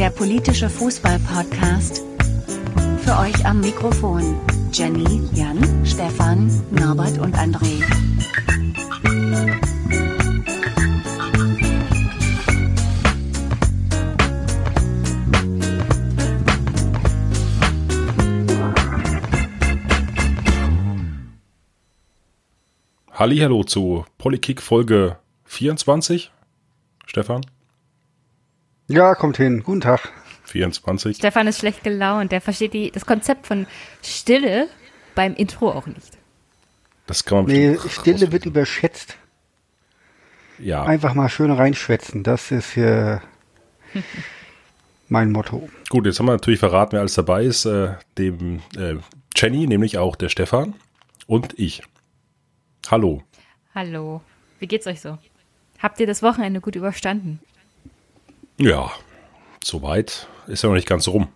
der politische Fußball-Podcast. Für euch am Mikrofon Jenny, Jan, Stefan, Norbert und André. Hallihallo zu Polykick Folge 24. Stefan? Ja, kommt hin. Guten Tag. 24. Stefan ist schlecht gelaunt. Der versteht die, das Konzept von Stille beim Intro auch nicht. Das kann man Nee, Stille wird überschätzt. Ja, Einfach mal schön reinschwätzen. Das ist äh, mein Motto. gut, jetzt haben wir natürlich verraten, wer alles dabei ist. Äh, dem äh, Jenny, nämlich auch der Stefan und ich. Hallo. Hallo. Wie geht's euch so? Habt ihr das Wochenende gut überstanden? Ja, soweit ist ja noch nicht ganz rum.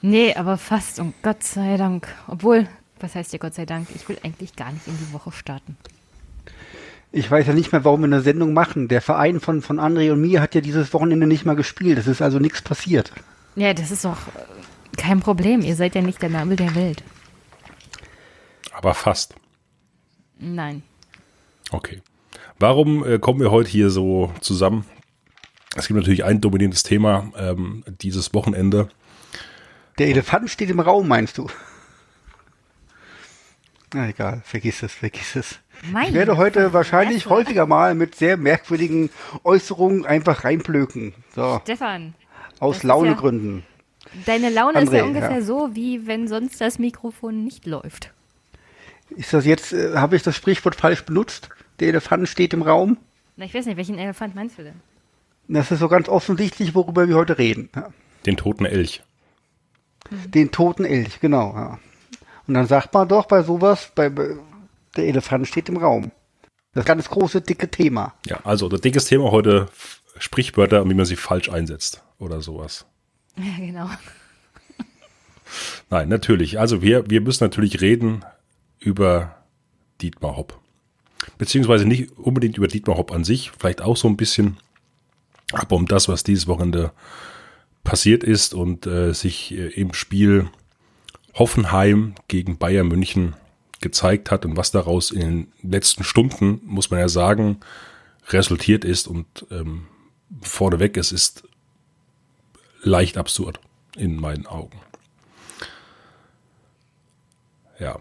Nee, aber fast. Und Gott sei Dank. Obwohl, was heißt hier Gott sei Dank? Ich will eigentlich gar nicht in die Woche starten. Ich weiß ja nicht mehr, warum wir eine Sendung machen. Der Verein von, von André und mir hat ja dieses Wochenende nicht mal gespielt. Es ist also nichts passiert. Ja, das ist doch äh, kein Problem. Ihr seid ja nicht der Nabel der Welt. Aber fast. Nein. Okay. Warum äh, kommen wir heute hier so zusammen? Es gibt natürlich ein dominantes Thema ähm, dieses Wochenende. Der Elefant steht im Raum, meinst du? Na egal, vergiss es, vergiss es. Mein Ich werde heute wahrscheinlich du? häufiger mal mit sehr merkwürdigen Äußerungen einfach reinplöken. So, Stefan, aus ist Launegründen. deine Laune ist André, ja ungefähr ja. so, wie wenn sonst das Mikrofon nicht läuft. Ist das jetzt, äh, habe ich das Sprichwort falsch benutzt? Der Elefant steht im Raum? Na, ich weiß nicht, welchen Elefant meinst du denn? Das ist so ganz offensichtlich, worüber wir heute reden. Ja. Den toten Elch. Den toten Elch, genau. Ja. Und dann sagt man doch bei sowas, bei, bei der Elefant steht im Raum. Das ganz große, dicke Thema. Ja, also das dickes Thema heute Sprichwörter und wie man sie falsch einsetzt oder sowas. Ja, genau. Nein, natürlich. Also wir, wir müssen natürlich reden über Dietmar Hopp. Beziehungsweise nicht unbedingt über Dietmar Hopp an sich, vielleicht auch so ein bisschen, aber um das, was dieses Wochenende passiert ist und äh, sich äh, im Spiel Hoffenheim gegen Bayern München gezeigt hat und was daraus in den letzten Stunden, muss man ja sagen, resultiert ist und ähm, vorneweg, es ist leicht absurd in meinen Augen. Ja.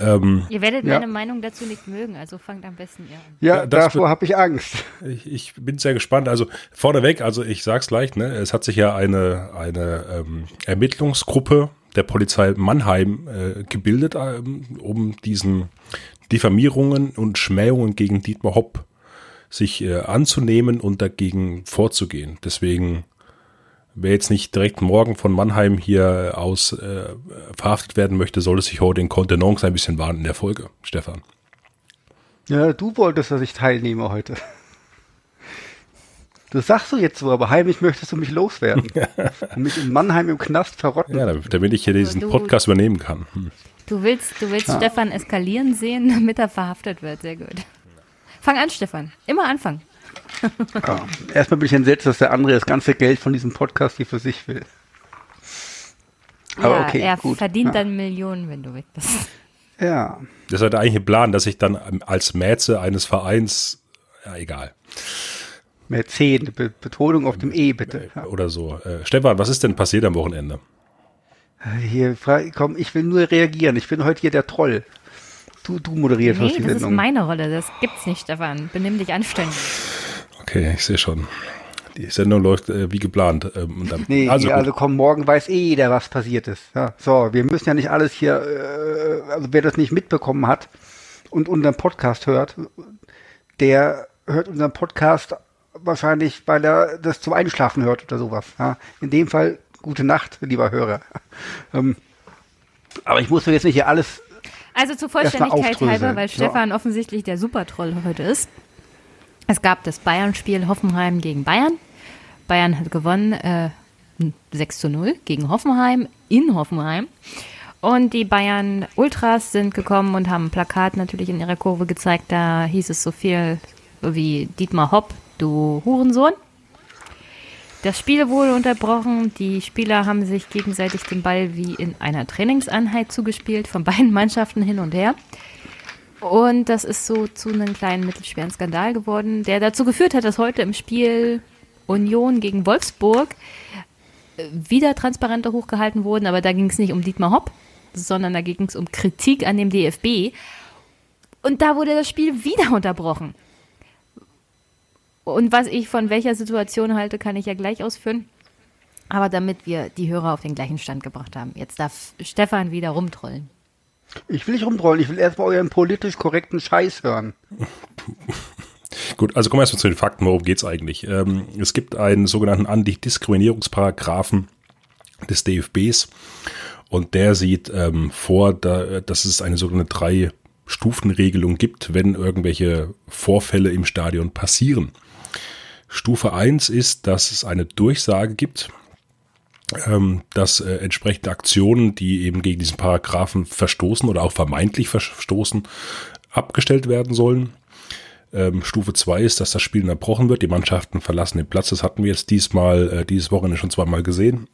Ähm, Ihr werdet Ja. meine Meinung dazu nicht mögen, also fangt am besten ihr an. Ja, Ja, das davor habe ich Angst. ich, ich bin sehr gespannt. Also vorneweg, also ich sag's gleich, ne, es hat sich ja eine, eine ähm, Ermittlungsgruppe der Polizei Mannheim äh, gebildet, ähm, um diesen Diffamierungen und Schmähungen gegen Dietmar Hopp sich äh, anzunehmen und dagegen vorzugehen. Deswegen, wer jetzt nicht direkt morgen von Mannheim hier aus äh, verhaftet werden möchte, sollte sich heute in Kontenance ein bisschen warnen in der Folge, Stefan. Ja, du wolltest, dass ich teilnehme heute. Das sagst du jetzt so, aber heimlich möchtest du mich loswerden. Und mich in Mannheim im Knast verrotten. Ja, damit ich hier diesen du- Podcast übernehmen kann. Hm. Du willst, du willst Stefan eskalieren sehen, damit er verhaftet wird. Sehr gut. Fang an, Stefan. Immer anfangen. Ja. Erstmal bin ich entsetzt, dass der andere das ganze Geld von diesem Podcast hier für sich will. Aber ja, okay, er gut. verdient ja. dann Millionen, wenn du weg bist. Ja. Das war der eigentliche Plan, dass ich dann als Mäze eines Vereins, ja egal, Mäzen, Be Betonung auf dem E, bitte. Ja. oder so. Äh, Stefan, was ist denn passiert am Wochenende? Hier, fra- komm, ich will nur reagieren. Ich bin heute hier der Troll. Du, du moderierst Nee, die das ist Sendung. meine Rolle. Das gibt's nicht, Stefan. Benimm dich anständig. Okay, ich sehe schon. Die Sendung läuft äh, wie geplant. Ähm, und dann, Nee, also, also, komm, morgen weiß eh jeder, was passiert ist. Ja, so, wir müssen ja nicht alles hier, äh, also wer das nicht mitbekommen hat und unseren Podcast hört, der hört unseren Podcast wahrscheinlich, weil er das zum Einschlafen hört oder sowas. Ja. In dem Fall, gute Nacht, lieber Hörer. Ähm, aber ich muss mir jetzt nicht hier alles, Also zur Vollständigkeit halber, weil. Stefan offensichtlich der Supertroll heute ist. Es gab das Bayern-Spiel Hoffenheim gegen Bayern. Bayern hat gewonnen äh, 6 zu 0 gegen Hoffenheim in Hoffenheim. Und die Bayern Ultras sind gekommen und haben ein Plakat natürlich in ihrer Kurve gezeigt. Da hieß es so viel wie Dietmar Hopp, du Hurensohn. Das Spiel wurde unterbrochen. Die Spieler haben sich gegenseitig den Ball wie in einer Trainingseinheit zugespielt, von beiden Mannschaften hin und her. Und das ist so zu einem kleinen mittelschweren Skandal geworden, der dazu geführt hat, dass heute im Spiel Union gegen Wolfsburg äh, wieder Transparente hochgehalten wurden, aber da ging es nicht um Dietmar Hopp, sondern da ging es um Kritik an dem DFB. Und da wurde das Spiel wieder unterbrochen. Und was ich von welcher Situation halte, kann ich ja gleich ausführen. Aber damit wir die Hörer auf den gleichen Stand gebracht haben, jetzt darf Stefan wieder rumtrollen. Ich will nicht rumtrollen, ich will erstmal euren politisch korrekten Scheiß hören. Gut, also kommen wir erstmal zu den Fakten, worum geht es eigentlich? Ähm, es gibt einen sogenannten Antidiskriminierungsparagraphen des DFBs und der sieht ähm, vor, da, dass es eine sogenannte Drei-Stufen-Regelung gibt, wenn irgendwelche Vorfälle im Stadion passieren. Stufe 1 ist, dass es eine Durchsage gibt, ähm, dass äh, entsprechende Aktionen, die eben gegen diesen Paragraphen verstoßen oder auch vermeintlich verstoßen, abgestellt werden sollen. Ähm, Stufe 2 ist, dass das Spiel unterbrochen wird. Die Mannschaften verlassen den Platz. Das hatten wir jetzt diesmal, äh, dieses Wochenende schon zweimal gesehen.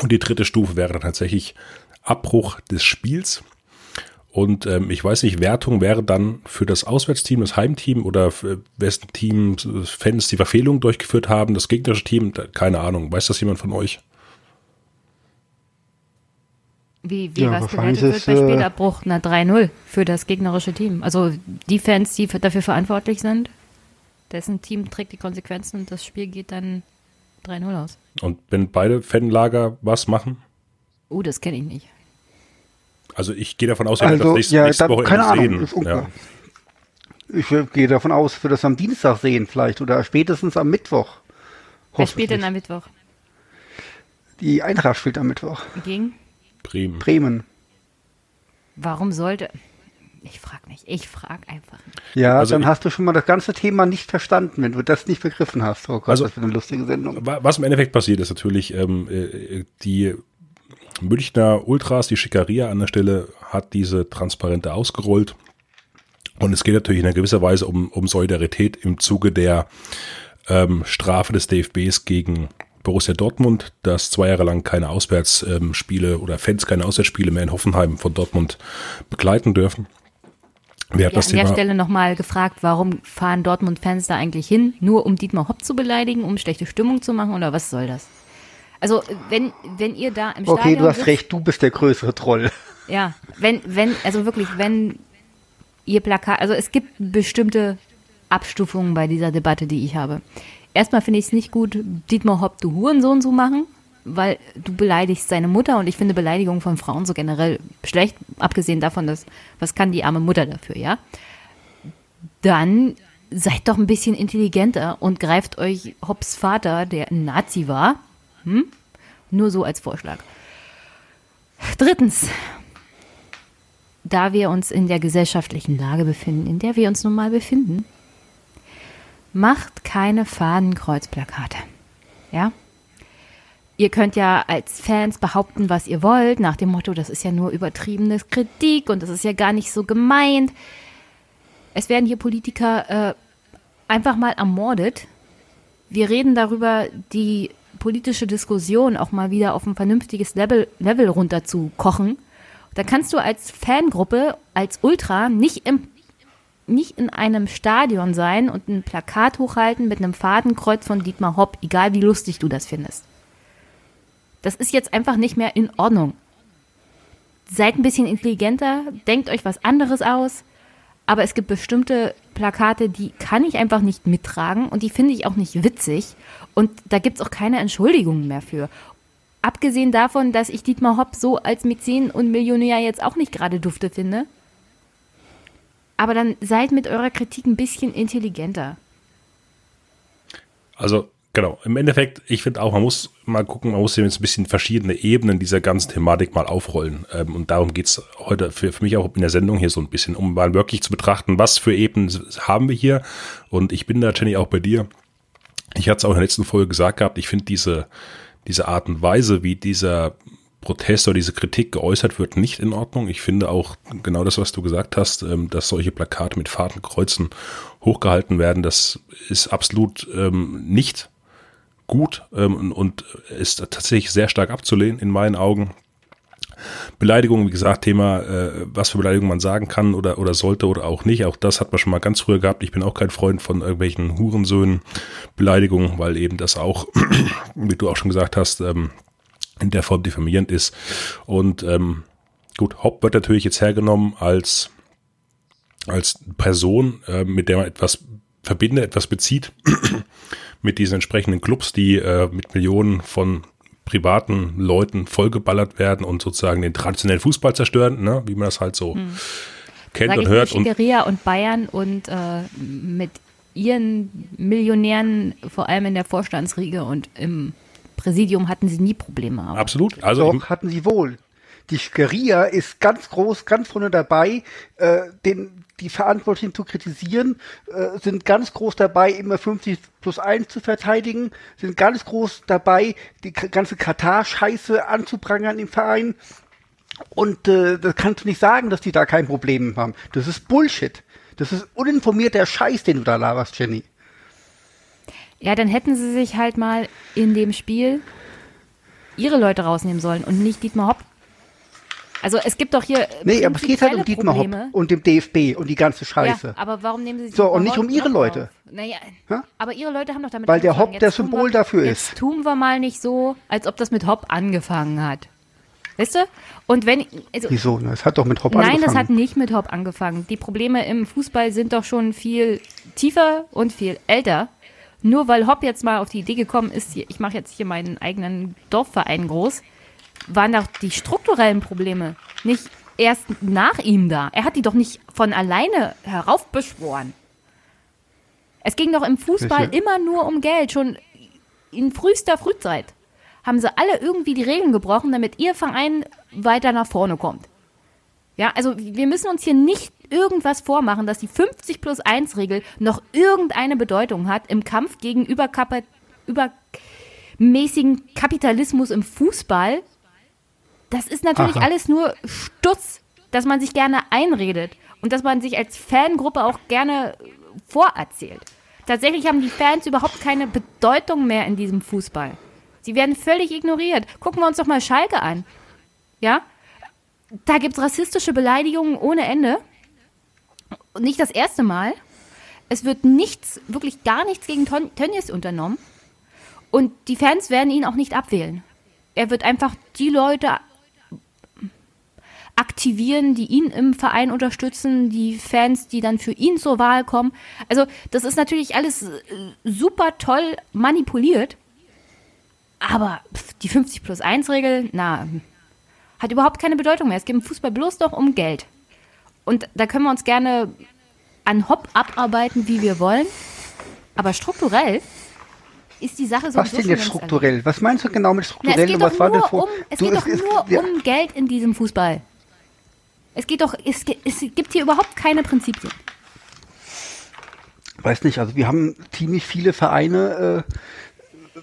Und die dritte Stufe wäre dann tatsächlich Abbruch des Spiels. Und ähm, ich weiß nicht, Wertung wäre dann für das Auswärtsteam, das Heimteam oder für wessen Team Fans die Verfehlung durchgeführt haben, das gegnerische Team, keine Ahnung. Weiß das jemand von euch? Wie, wie ja, was bewertet wird bei äh, Spielabbruch? Na, 3-0 für das gegnerische Team. Also die Fans, die dafür verantwortlich sind, dessen Team trägt die Konsequenzen und das Spiel geht dann 3-0 aus. Und wenn beide Fanlager was machen? Oh, das kenne ich nicht. Also ich gehe davon aus, wir also, das nächste, ja, nächste Woche keine Ahnung, sehen. Ja. Ich gehe davon aus, wir das am Dienstag sehen vielleicht oder spätestens am Mittwoch. Wer spielt denn am Mittwoch? Die Eintracht spielt am Mittwoch. Gegen? Bremen. Bremen. Warum sollte... Ich frage nicht. Ich frage einfach nicht. Ja, also dann hast du schon mal das ganze Thema nicht verstanden, wenn du das nicht begriffen hast. Oh Gott, also, das wird eine lustige Sendung. Was im Endeffekt passiert ist natürlich, ähm, äh, die Münchner Ultras, die Schickeria an der Stelle, hat diese Transparente ausgerollt. Und es geht natürlich in einer gewisser Weise um, um Solidarität im Zuge der ähm, Strafe des DFBs gegen Borussia Dortmund, dass zwei Jahre lang keine Auswärtsspiele ähm, oder Fans keine Auswärtsspiele mehr in Hoffenheim von Dortmund begleiten dürfen. Wir haben an der Stelle nochmal gefragt, warum fahren Dortmund-Fans da eigentlich hin? Nur um Dietmar Hopp zu beleidigen, um schlechte Stimmung zu machen oder was soll das? Also wenn, wenn ihr da im Stadion Okay, du hast sitzt, recht, du bist der größere Troll. Ja, wenn, wenn, also wirklich, wenn ihr Plakat, also es gibt bestimmte Abstufungen bei dieser Debatte, die ich habe. Erstmal finde ich es nicht gut, Dietmar Hopp, du Hurensohn zu machen, weil du beleidigst seine Mutter und ich finde Beleidigungen von Frauen so generell schlecht, abgesehen davon, dass, was kann die arme Mutter dafür, ja? Dann seid doch ein bisschen intelligenter und greift euch Hopps Vater, der ein Nazi war, hm? Nur so als Vorschlag. Drittens, da wir uns in der gesellschaftlichen Lage befinden, in der wir uns nun mal befinden, macht keine Fadenkreuzplakate. Ja? Ihr könnt ja als Fans behaupten, was ihr wollt, nach dem Motto, das ist ja nur übertriebene Kritik und das ist ja gar nicht so gemeint. Es werden hier Politiker äh, einfach mal ermordet. Wir reden darüber, die politische Diskussion auch mal wieder auf ein vernünftiges Level, Level runter zu kochen, da kannst du als Fangruppe, als Ultra nicht im nicht in einem Stadion sein und ein Plakat hochhalten mit einem Fadenkreuz von Dietmar Hopp, egal wie lustig du das findest. Das ist jetzt einfach nicht mehr in Ordnung. Seid ein bisschen intelligenter, denkt euch was anderes aus, aber es gibt bestimmte Plakate, die kann ich einfach nicht mittragen und die finde ich auch nicht witzig. Und da gibt es auch keine Entschuldigungen mehr für. Abgesehen davon, dass ich Dietmar Hopp so als Mäzen und Millionär jetzt auch nicht gerade dufte finde. Aber dann seid mit eurer Kritik ein bisschen intelligenter. Also Genau, im Endeffekt, ich finde auch, man muss mal gucken, man muss jetzt ein bisschen verschiedene Ebenen dieser ganzen Thematik mal aufrollen. Ähm, und darum geht es heute für, für mich auch in der Sendung hier so ein bisschen, um mal wirklich zu betrachten, was für Ebenen haben wir hier. Und ich bin da, Jenny, auch bei dir. Ich hatte es auch in der letzten Folge gesagt gehabt, ich finde diese, diese Art und Weise, wie dieser Protest oder diese Kritik geäußert wird, nicht in Ordnung. Ich finde auch genau das, was du gesagt hast, ähm, dass solche Plakate mit Fadenkreuzen hochgehalten werden, das ist absolut ähm, nicht gut ähm, und ist tatsächlich sehr stark abzulehnen in meinen Augen. Beleidigung, wie gesagt, Thema, äh, was für Beleidigung man sagen kann oder, oder sollte oder auch nicht. Auch das hat man schon mal ganz früher gehabt. Ich bin auch kein Freund von irgendwelchen Hurensöhnen Beleidigungen, weil eben das auch, wie du auch schon gesagt hast, ähm, in der Form diffamierend ist. Und ähm, gut, Hopp wird natürlich jetzt hergenommen als, als Person, äh, mit der man etwas verbindet, etwas bezieht, mit diesen entsprechenden Clubs, die äh, mit Millionen von privaten Leuten vollgeballert werden und sozusagen den traditionellen Fußball zerstören, ne? wie man das halt so hm. kennt Sag und hört. Und Schickeria und Bayern und äh, mit ihren Millionären, vor allem in der Vorstandsriege und im Präsidium hatten sie nie Probleme. Aber. Absolut. Also Doch, hatten sie wohl. Die Schickeria ist ganz groß, ganz vorne dabei, äh, den, die Verantwortlichen zu kritisieren, äh, sind ganz groß dabei, immer 50 plus 1 zu verteidigen, sind ganz groß dabei, die ganze Katar-Scheiße anzuprangern im Verein. Und äh, das kannst du nicht sagen, dass die da kein Problem haben. Das ist Bullshit. Das ist uninformierter Scheiß, den du da laberst, Jenny. Ja, dann hätten sie sich halt mal in dem Spiel ihre Leute rausnehmen sollen und nicht Dietmar Hopp. Also es gibt doch hier. Nee, aber es geht halt um Dietmar. Hopp und dem DFB und die ganze Scheiße. Ja, aber warum nehmen sie sich So, und nicht um ihre Leute. Naja, ha? aber ihre Leute haben doch damit Weil der Hopp der Symbol wir, dafür jetzt ist. tun wir mal nicht so, als ob das mit Hopp angefangen hat. Weißt du? Und wenn. Also, Wieso? Es hat doch mit Hopp nein, angefangen. Nein, das hat nicht mit Hopp angefangen. Die Probleme im Fußball sind doch schon viel tiefer und viel älter. Nur weil Hopp jetzt mal auf die Idee gekommen ist, ich mache jetzt hier meinen eigenen Dorfverein groß, waren doch die strukturellen Probleme nicht erst nach ihm da. Er hat die doch nicht von alleine heraufbeschworen. Es ging doch im Fußball Welche? immer nur um Geld. Schon in frühester Frühzeit haben sie alle irgendwie die Regeln gebrochen, damit ihr Verein weiter nach vorne kommt. Ja, also wir müssen uns hier nicht irgendwas vormachen, dass die 50 plus 1 Regel noch irgendeine Bedeutung hat im Kampf gegen übermäßigen Kapitalismus im Fußball. Das ist natürlich Aha. alles nur Stutz, dass man sich gerne einredet und dass man sich als Fangruppe auch gerne vorerzählt. Tatsächlich haben die Fans überhaupt keine Bedeutung mehr in diesem Fußball. Sie werden völlig ignoriert. Gucken wir uns doch mal Schalke an. Ja? Da gibt es rassistische Beleidigungen ohne Ende nicht das erste Mal. Es wird nichts, wirklich gar nichts gegen Tönnies unternommen. Und die Fans werden ihn auch nicht abwählen. Er wird einfach die Leute aktivieren, die ihn im Verein unterstützen, die Fans, die dann für ihn zur Wahl kommen. Also das ist natürlich alles äh, super toll manipuliert. Aber die 50 plus 1 Regel, na, hat überhaupt keine Bedeutung mehr. Es geht im Fußball bloß noch um Geld. Und da können wir uns gerne an Hopp abarbeiten, wie wir wollen. Aber strukturell ist die Sache so. Was denn jetzt strukturell? Was meinst du genau mit strukturell? Na, es geht doch nur, um, es geht doch nur ja. um Geld in diesem Fußball. Es geht doch, es, es gibt hier überhaupt keine Prinzipien. Weiß nicht, also wir haben ziemlich viele Vereine, äh,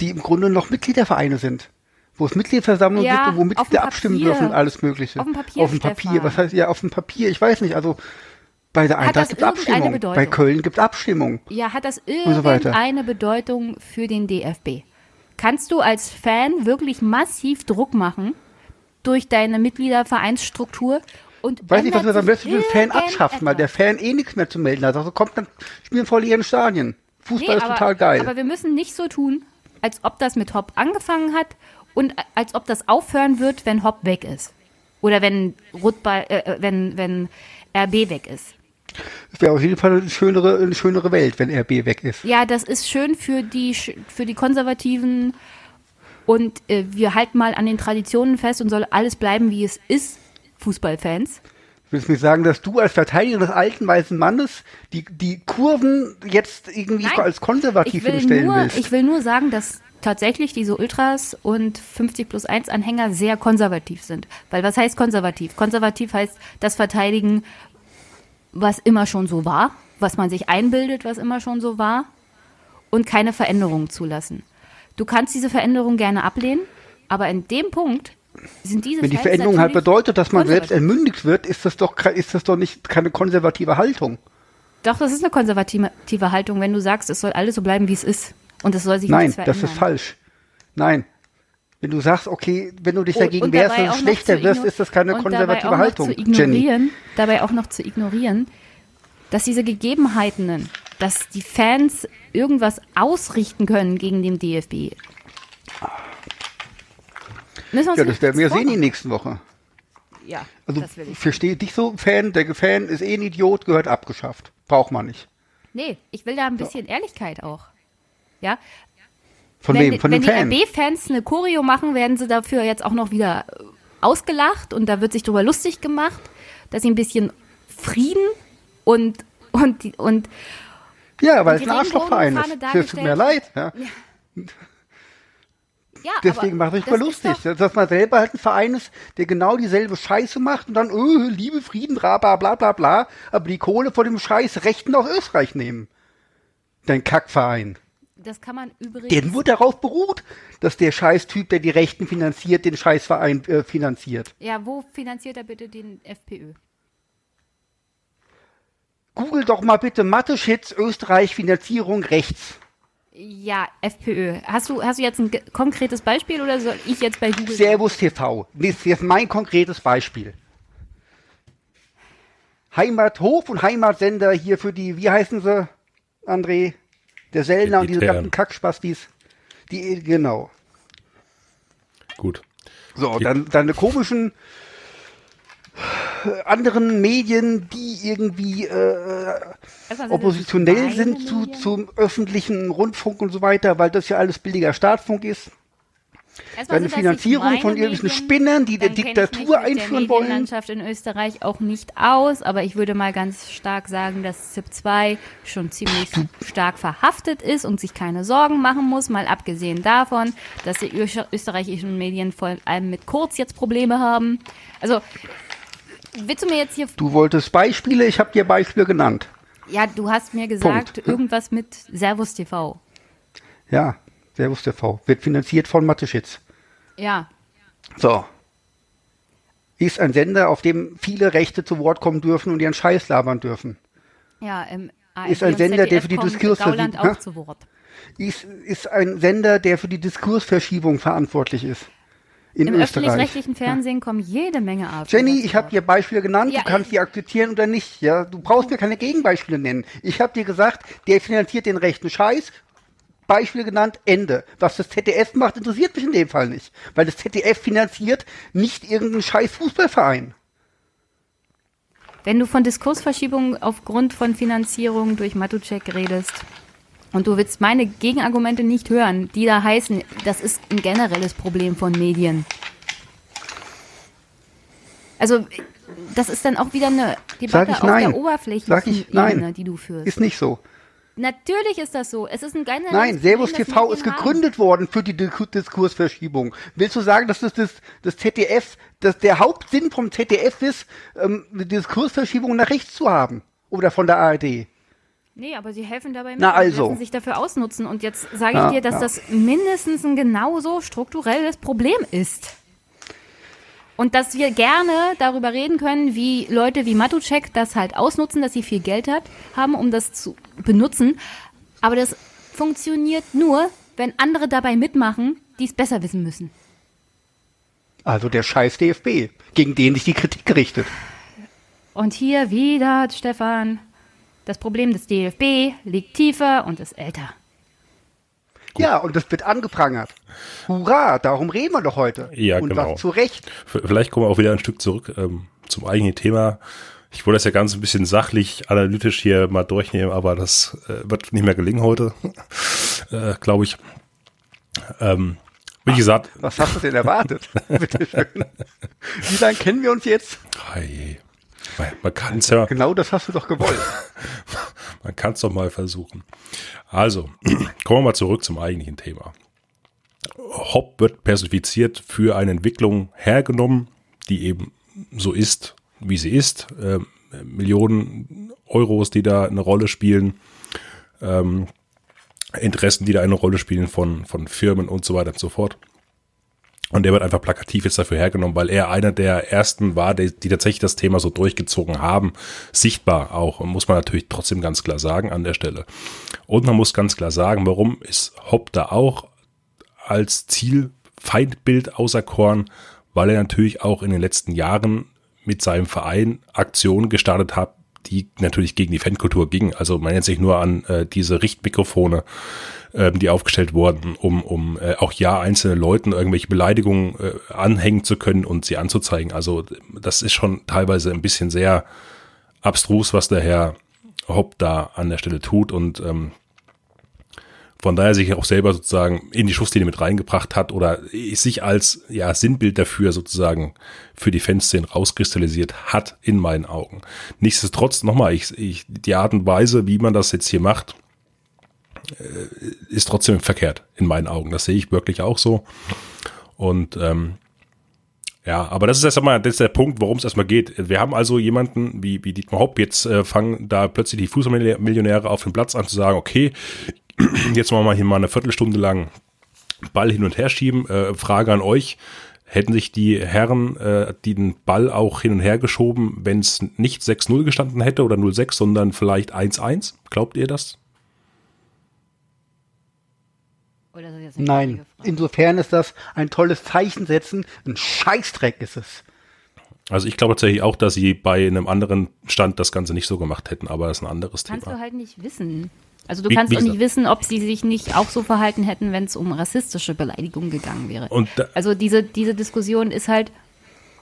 die im Grunde noch Mitgliedervereine sind wo es Mitgliederversammlungen ja, gibt und wo Mitglieder abstimmen dürfen und alles Mögliche. Auf dem Papier. Auf dem Papier. Was heißt ja auf dem Papier? Ich weiß nicht. Also bei der Eintracht gibt es Abstimmung. Bedeutung? Bei Köln gibt es Abstimmung. Ja, hat das irgendeine so Bedeutung für den DFB? Kannst du als Fan wirklich massiv Druck machen durch deine Mitgliedervereinsstruktur und Weiß nicht, was wir am besten für den Fan abschaffen, weil der Fan eh nichts mehr zu melden hat. Also kommt dann spielen voll ihren Stadien. Fußball nee, ist total geil. Aber wir müssen nicht so tun, als ob das mit Hopp angefangen hat und als ob das aufhören wird, wenn Hopp weg ist. Oder wenn Rutball, äh, äh wenn, wenn RB weg ist. Es wäre auf jeden Fall eine schönere, eine schönere Welt, wenn RB weg ist. Ja, das ist schön für die, für die Konservativen und äh, wir halten mal an den Traditionen fest und soll alles bleiben, wie es ist, Fußballfans. Willst du mir sagen, dass du als Verteidiger des alten weißen Mannes die, die Kurven jetzt irgendwie Nein, als konservativ hinstellen nur, willst? Ich will nur sagen, dass tatsächlich diese Ultras und 50 plus 1 Anhänger sehr konservativ sind. Weil was heißt konservativ? Konservativ heißt das Verteidigen, was immer schon so war, was man sich einbildet, was immer schon so war und keine Veränderungen zulassen. Du kannst diese Veränderung gerne ablehnen, aber in dem Punkt sind diese Wenn die Veränderung halt bedeutet, dass man selbst entmündigt wird, ist das doch ist das doch nicht keine konservative Haltung. Doch, das ist eine konservative Haltung, wenn du sagst, es soll alles so bleiben, wie es ist. Und es soll sich Nein, nichts verändern. das ist falsch. Nein. Wenn du sagst, okay, wenn du dich Und- dagegen und wehrst, noch schlechter wirst, ist das keine und konservative dabei auch Haltung, zu Jenny. ignorieren, Dabei auch noch zu ignorieren, dass diese Gegebenheiten, dass die Fans irgendwas ausrichten können gegen den DFB. Ja, das werden wir sehen die nächsten Woche. Ja, Also das will ich. verstehe dich so, Fan, der Fan ist eh ein Idiot, gehört abgeschafft. Braucht man nicht. Nee, ich will da ein bisschen Ehrlichkeit auch. Ja, Von wenn, wem? Von wenn dem Fan. die RB-Fans eine Choreo machen, werden sie dafür jetzt auch noch wieder äh, ausgelacht und da wird sich drüber lustig gemacht, dass sie ein bisschen Frieden und und und Ja, weil es ein Arschlochverein ist. Es tut mir leid. Ja. ja, Deswegen ich das mal lustig, dass man selber halt ein Verein ist, der genau dieselbe Scheiße macht und dann, öh, Liebe, Frieden, bla bla bla bla bla, aber die Kohle von dem Scheiß Rechten aus Österreich nehmen. Dein Kackverein. Das kann man übrigens. Der nur darauf beruht, dass der Scheißtyp, der die Rechten finanziert, den Scheißverein äh, finanziert. Ja, wo finanziert er bitte den FPÖ? Google doch mal bitte Mathe-Shits, Österreich, Finanzierung rechts. Ja, FPÖ. Hast du, hast du jetzt ein konkretes Beispiel oder soll ich jetzt bei Google? Servus TV. Das ist jetzt mein konkretes Beispiel. Heimathof und Heimatsender hier für die, wie heißen sie, André? Der Sellner und diese ganzen Kackspastis. Die, genau. Gut. So, Die- dann deine komischen äh, anderen Medien, die irgendwie äh, oppositionell sind zu, zum öffentlichen Rundfunk und so weiter, weil das ja alles billiger Staatfunk ist. Erstmal Finanzierung von irgendwelchen Medien. Spinnern, die der kenn ich Diktatur mich einführen der wollen. Medienlandschaft in Österreich auch nicht aus, aber ich würde mal ganz stark sagen, dass ZIP 2 schon ziemlich stark verhaftet ist und sich keine Sorgen machen muss, mal abgesehen davon, dass die österreichischen Medien vor allem mit Kurz jetzt Probleme haben. Also, willst du mir jetzt hier Du wolltest Beispiele, ich habe dir Beispiele genannt. Ja, du hast mir gesagt, Punkt. irgendwas mit Servus TV. Ja, Servus TV. Wird finanziert von Mateschitz. Ja. So. Ist ein Sender, auf dem viele Rechte zu Wort kommen dürfen und ihren Scheiß labern dürfen. Ja, im ARD Ist ein Sender, der für die kommt Diskurs- Gauland Hä? auch zu Wort. Ist, ist ein Sender, der für die Diskursverschiebung verantwortlich ist. In Im Österreich. öffentlich-rechtlichen Fernsehen kommen jede Menge AfD. Jenny, ich habe dir Beispiele genannt, Ja, du kannst die akzeptieren oder nicht. Ja, du brauchst mir keine Gegenbeispiele nennen. Ich habe dir gesagt, der finanziert den rechten Scheiß. Beispiele genannt, Ende. Was das ZDF macht, interessiert mich in dem Fall nicht. Weil das ZDF finanziert nicht irgendeinen scheiß Fußballverein. Wenn du von Diskursverschiebung aufgrund von Finanzierung durch Matuszek redest und du willst meine Gegenargumente nicht hören, die da heißen, das ist ein generelles Problem von Medien. Also das ist dann auch wieder eine Debatte auf nein. der oberflächlichen Ebene, die du führst. Ist nicht so. Natürlich ist das so. Es ist ein generelles Nein, Servus Problem, TV ist haben. gegründet worden für die Disku- Diskursverschiebung. Willst du sagen, dass das, das, das ZDF, dass der Hauptsinn vom ZDF ist, ähm, eine Diskursverschiebung nach rechts zu haben? Oder von der ARD? Nee, aber sie helfen dabei mit Na also. lassen sich dafür ausnutzen. Und jetzt sage ich Ja, dir, dass ja. das mindestens ein genauso strukturelles Problem ist. Und dass wir gerne darüber reden können, wie Leute wie Matuszek das halt ausnutzen, dass sie viel Geld hat, haben, um das zu benutzen. Aber das funktioniert nur, wenn andere dabei mitmachen, die es besser wissen müssen. Also der scheiß DFB, gegen den sich die Kritik gerichtet. Und hier wieder, Stefan, das Problem des DFB liegt tiefer und ist älter. Ja, und das wird angeprangert. Hurra, darum reden wir doch heute. Ja, und genau. zu Recht. Vielleicht kommen wir auch wieder ein Stück zurück ähm, zum eigentlichen Thema. Ich wollte das ja ganz ein bisschen sachlich, analytisch hier mal durchnehmen, aber das äh, wird nicht mehr gelingen heute, äh, glaube ich. Ähm, wie gesagt, Was hast du denn erwartet? Bitte schön. Wie lange kennen wir uns jetzt? hey, man, kann es ja, Genau das hast du doch gewollt. man kann es doch mal versuchen. Also, kommen wir mal zurück zum eigentlichen Thema. Hop wird personifiziert für eine Entwicklung hergenommen, die eben so ist, wie sie ist. Ähm, Millionen Euros, die da eine Rolle spielen. Ähm, Interessen, die da eine Rolle spielen von, von Firmen und so weiter und so fort. Und der wird einfach plakativ jetzt dafür hergenommen, weil er einer der ersten war, die, die tatsächlich das Thema so durchgezogen haben. Sichtbar auch. Und muss man natürlich trotzdem ganz klar sagen an der Stelle. Und man muss ganz klar sagen, warum ist Hopp da auch als Zielfeindbild auserkoren? Weil er natürlich auch in den letzten Jahren mit seinem Verein Aktionen gestartet hat, die natürlich gegen die Fankultur gingen. Also man nennt sich nur an äh, diese Richtmikrofone, ähm, die aufgestellt wurden, um, um äh, auch ja einzelne Leuten irgendwelche Beleidigungen äh, anhängen zu können und sie anzuzeigen. Also das ist schon teilweise ein bisschen sehr abstrus, was der Herr Hopp da an der Stelle tut und ähm, von daher sich auch selber sozusagen in die Schusslinie mit reingebracht hat oder sich als ja Sinnbild dafür sozusagen für die Fanszene rauskristallisiert hat in meinen Augen. Nichtsdestotrotz nochmal, ich, ich, die Art und Weise, wie man das jetzt hier macht, äh, ist trotzdem verkehrt in meinen Augen. Das sehe ich wirklich auch so. Und ähm, ja, aber das ist erst einmal das ist der Punkt, worum es erstmal geht. Wir haben also jemanden wie, wie Dietmar Hopp, jetzt äh, fangen da plötzlich die Fußballmillionäre auf den Platz an zu sagen, okay, jetzt machen wir hier mal eine Viertelstunde lang Ball hin und her schieben. Äh, Frage an euch. Hätten sich die Herren äh, den Ball auch hin und her geschoben, wenn es nicht 6-0 gestanden hätte oder 0-6, sondern vielleicht 1-1? Glaubt ihr das? Nein, insofern ist das ein tolles Zeichen setzen. Ein Scheißdreck ist es. Also ich glaube tatsächlich auch, dass sie bei einem anderen Stand das Ganze nicht so gemacht hätten, aber das ist ein anderes Kannst Thema. du halt nicht wissen. Also du Wie- kannst wie auch nicht wissen, ob sie sich nicht auch so verhalten hätten, wenn es um rassistische Beleidigungen gegangen wäre. Und da, Also diese, diese Diskussion ist halt,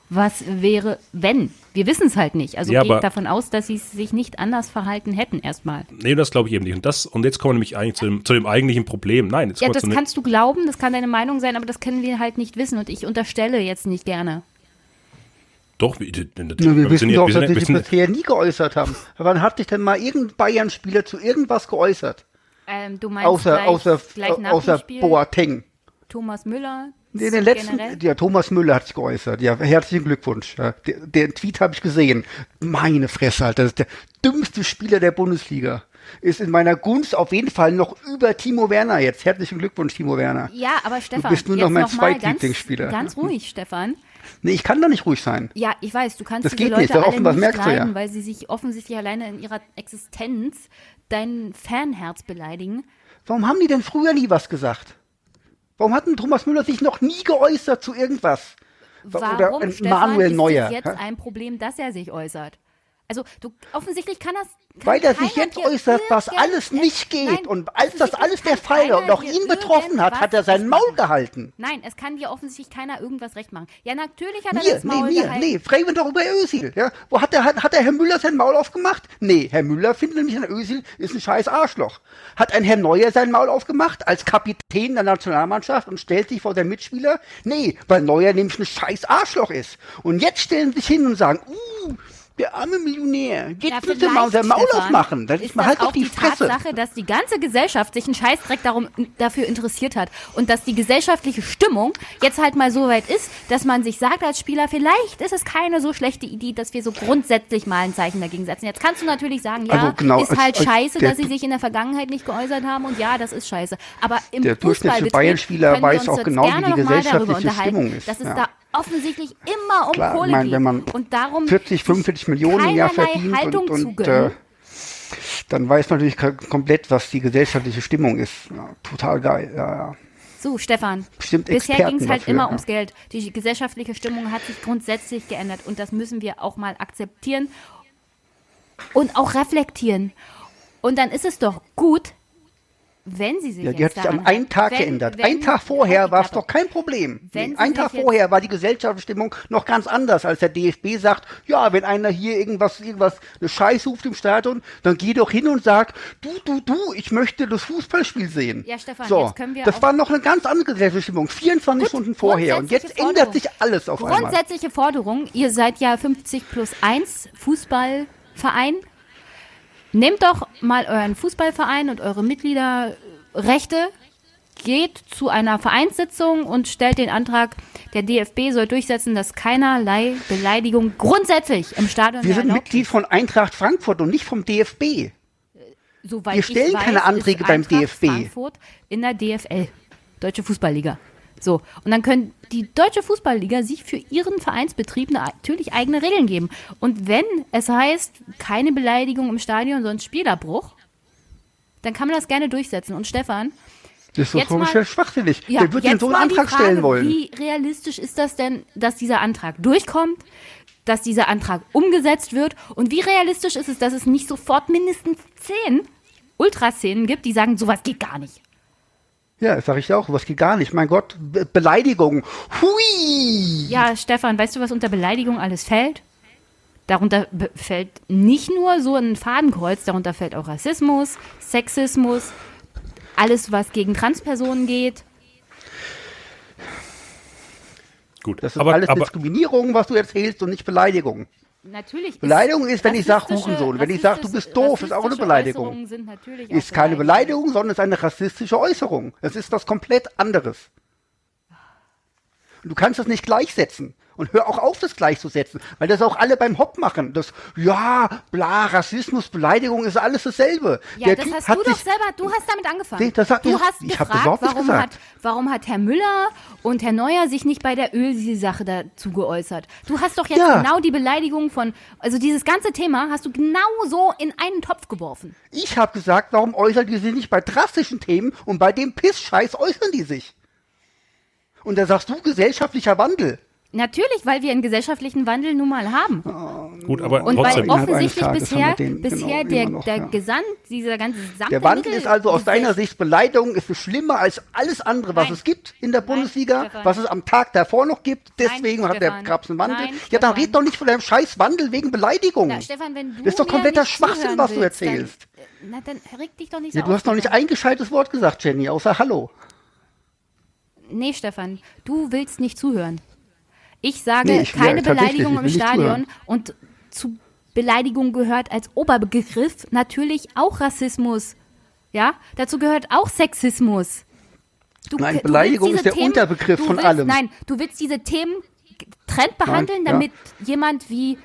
was wäre, wenn? Wir wissen es halt nicht. Also Ja, geht aber- davon aus, dass sie sich nicht anders verhalten hätten erstmal. nee, das glaube ich eben nicht. Und das und jetzt kommen wir nämlich eigentlich zu dem, zu dem eigentlichen Problem. Nein, jetzt Ja, das kannst du glauben, das kann deine Meinung sein, aber das können wir halt nicht wissen und ich unterstelle jetzt nicht gerne. Doch, wir, wir, Ja, wir wissen doch, dass sie wir sich bisher nie geäußert haben. Wann hat sich denn mal irgendein Bayern-Spieler zu irgendwas geäußert? Ähm, du meinst Außer, gleich, außer, gleich nach außer dem Spiel Boateng. Thomas Müller In den letzten, generell? ja, Thomas Müller hat sich geäußert. Ja, herzlichen Glückwunsch. Ja, den, den Tweet habe ich gesehen. Meine Fresse, Alter. Das ist der dümmste Spieler der Bundesliga. Ist in meiner Gunst auf jeden Fall noch über Timo Werner jetzt. Herzlichen Glückwunsch, Timo Werner. Ja, aber Stefan, bist nur noch mein noch mal ganz, Zweitlieblingsspieler. ganz ruhig, Stefan. Nee, ich kann da nicht ruhig sein. Ja, ich weiß, du kannst Das diese geht Leute nicht, alle offenbar nicht du ja. leiden, weil sie sich offensichtlich alleine in ihrer Existenz dein Fanherz beleidigen. Warum haben die denn früher nie was gesagt? Warum hat denn Thomas Müller sich noch nie geäußert zu irgendwas? Warum, Oder Stefan, Manuel ist Neuer. jetzt ein Problem, dass er sich äußert? Also, du, offensichtlich kann das. Kann Weil er sich jetzt äußert, was alles nicht geht. Nein, und als das alles der Fall war und auch ihn betroffen hat, hat er sein Maul gehalten. Nein, es kann dir offensichtlich keiner irgendwas recht machen. Ja, natürlich hat er Mir, das nee, Maul mir, gehalten. nee, fragen wir doch über Özil. Ja? Wo hat der, hat, hat der Herr Müller sein Maul aufgemacht? Nee, Herr Müller findet nämlich, ein Özil ist ein scheiß Arschloch. Hat ein Herr Neuer sein Maul aufgemacht als Kapitän der Nationalmannschaft und stellt sich vor seinen Mitspieler? Nee, weil Neuer nämlich ein scheiß Arschloch ist. Und jetzt stellen sie sich hin und sagen, uh, der arme Millionär, jetzt Ja, wir mal unser Maul Stefan, aufmachen. Dann ist ist das halt auch die die Fresse. Tatsache, dass die ganze Gesellschaft sich einen Scheißdreck darum, dafür interessiert hat und dass die gesellschaftliche Stimmung jetzt halt mal so weit ist, dass man sich sagt als Spieler, vielleicht ist es keine so schlechte Idee, dass wir so grundsätzlich mal ein Zeichen dagegen setzen. Jetzt kannst du natürlich sagen, ja, Also genau, ist als- halt als scheiße, der- dass sie sich in der Vergangenheit nicht geäußert haben und ja, das ist scheiße. Aber im Der durchschnittliche Bayern-Spieler weiß auch genau, wie die mal gesellschaftliche unterhalten, Stimmung ist, Dass es ja. da offensichtlich immer um Klar, Kohle geht. wenn man und darum 40, 45 Millionen im Jahr verdient Haltung und, und äh, dann weiß man natürlich komplett, was die gesellschaftliche Stimmung ist. Ja, total geil. Ja, ja. So, Stefan. Bestimmt Bisher ging es halt dafür, immer ja. ums Geld. Die gesellschaftliche Stimmung hat sich grundsätzlich geändert und das müssen wir auch mal akzeptieren und auch reflektieren. Und dann ist es doch gut, wenn sie sich Ja, jetzt die hat sich an einem Tag wenn- geändert. wenn- Ein Tag vorher war es doch kein Problem. Wenn Nee, ein Tag jetzt- vorher war die Gesellschaftsstimmung noch ganz anders, als der DFB sagt, ja, wenn einer hier irgendwas, irgendwas, eine Scheiße ruft im Stadion, dann geh doch hin und sag, du, du, du, ich möchte das Fußballspiel sehen. Ja, Stefan, so, jetzt können wir das war noch eine ganz andere gesellschaftliche Stimmung, 24 Gut, Stunden vorher. Und jetzt grundsätzliche ändert Forderung. sich alles auf einmal. Grundsätzliche Forderung, ihr seid ja 50 plus 1 Fußballverein. Nehmt doch mal euren Fußballverein und eure Mitgliederrechte, geht zu einer Vereinssitzung und stellt den Antrag, der DFB soll durchsetzen, dass keinerlei Beleidigung grundsätzlich im Stadion Wir sind Mitglied von Eintracht Frankfurt und nicht vom DFB. Soweit wir stellen weiß, keine Anträge beim Eintracht DFB. Frankfurt in der DFL, Deutsche Fußballliga. So, und dann können die Deutsche Fußballliga sich für ihren Vereinsbetrieb natürlich eigene Regeln geben. Und wenn es heißt, keine Beleidigung im Stadion, sonst Spielabbruch, dann kann man das gerne durchsetzen. Und Stefan, Das ist Jetzt komisch schwachsinnig. ja, Wer wird jetzt so einen Antrag Frage, stellen wollen? Wie realistisch ist das denn, dass dieser Antrag durchkommt, dass dieser Antrag umgesetzt wird? Und wie realistisch ist es, dass es nicht sofort mindestens zehn Ultraszenen gibt, die sagen, sowas geht gar nicht? Ja, das sage ich auch. Was geht gar nicht. Mein Gott, Be Beleidigung. Hui! Ja, Stefan, weißt du, was unter Beleidigung alles fällt? Darunter fällt nicht nur so ein Fadenkreuz, darunter fällt auch Rassismus, Sexismus, alles, was gegen Transpersonen geht. Gut, Das ist aber, alles aber Diskriminierung, was du erzählst und nicht Beleidigung. Natürlich ist Beleidigung ist, wenn ich sag rassistische- Hurensohn. Wenn ich sag, du bist doof, ist auch eine Beleidigung. Ist keine Beleidigung, sondern ist eine rassistische Äußerung. Es ist was komplett anderes. Und du kannst das nicht gleichsetzen. Und hör auch auf, das gleichzusetzen. Weil das auch alle beim Hop machen. Das, ja, bla, Rassismus, Beleidigung ist alles dasselbe. Ja, Der das Typ hast du doch selber, du hast damit angefangen. Das hat- du ich- hast ich gefragt, nichts warum gesagt. hat, warum hat Herr Müller und Herr Neuer sich nicht bei der Ölsache dazu geäußert? Du hast doch jetzt Ja. genau die Beleidigung von, also dieses ganze Thema hast du genau so in einen Topf geworfen. Ich habe gesagt, warum äußern die sich nicht bei drastischen Themen und bei dem Pissscheiß äußern die sich? Und da sagst du gesellschaftlicher Wandel. Natürlich, weil wir einen gesellschaftlichen Wandel nun mal haben. gut, aber Und trotzdem. weil offensichtlich Tages bisher, den, bisher genau, der, noch, der ja. Gesamt, dieser ganze Gesamt Der Wandel ist also aus deiner Sicht, Beleidigung ist schlimmer als alles andere, was Nein. es gibt in der Nein, Bundesliga, Stefan. was es am Tag davor noch gibt. Deswegen hat der. Krabs einen Wandel. Nein, ja, dann red doch nicht von deinem scheiß Wandel wegen Beleidigung. Na, Stefan, wenn du Das ist doch mir kompletter Schwachsinn, was du erzählst. Dann, äh, na, dann reg dich doch nicht ja, so du hast noch nicht ein gescheites Wort gesagt, Jenny, außer Hallo. Nee, Stefan, du willst nicht zuhören. Ich sage Nee, ich- ja, keine tatsächlich, Beleidigung im Stadion und zu Beleidigung gehört als Oberbegriff natürlich auch Rassismus. Ja, dazu gehört auch Sexismus. Du, Nein, Beleidigung ist der Unterbegriff du von willst, allem. Nein, du willst diese Themen getrennt behandeln, ja. damit jemand wie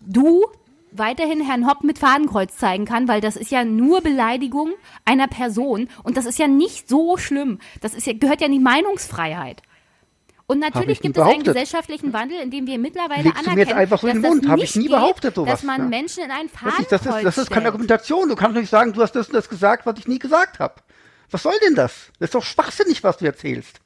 du weiterhin Herrn Hopp mit Fadenkreuz zeigen kann, weil das ist ja nur Beleidigung einer Person und das ist ja nicht so schlimm. Das ist ja, gehört ja in die Meinungsfreiheit. Und natürlich gibt es einen gesellschaftlichen Wandel, in dem wir mittlerweile Legst du mir anerkennen, jetzt einfach so in dass den Mund? das Hab ich nie geht, behauptet, sowas, dass man ja. Menschen in ein Das Fadenkreuz ist, das, ist, das ist keine. Argumentation. Du kannst nicht sagen, du hast das und das gesagt, was ich nie gesagt habe. Was soll denn das? Das ist doch schwachsinnig, was du erzählst.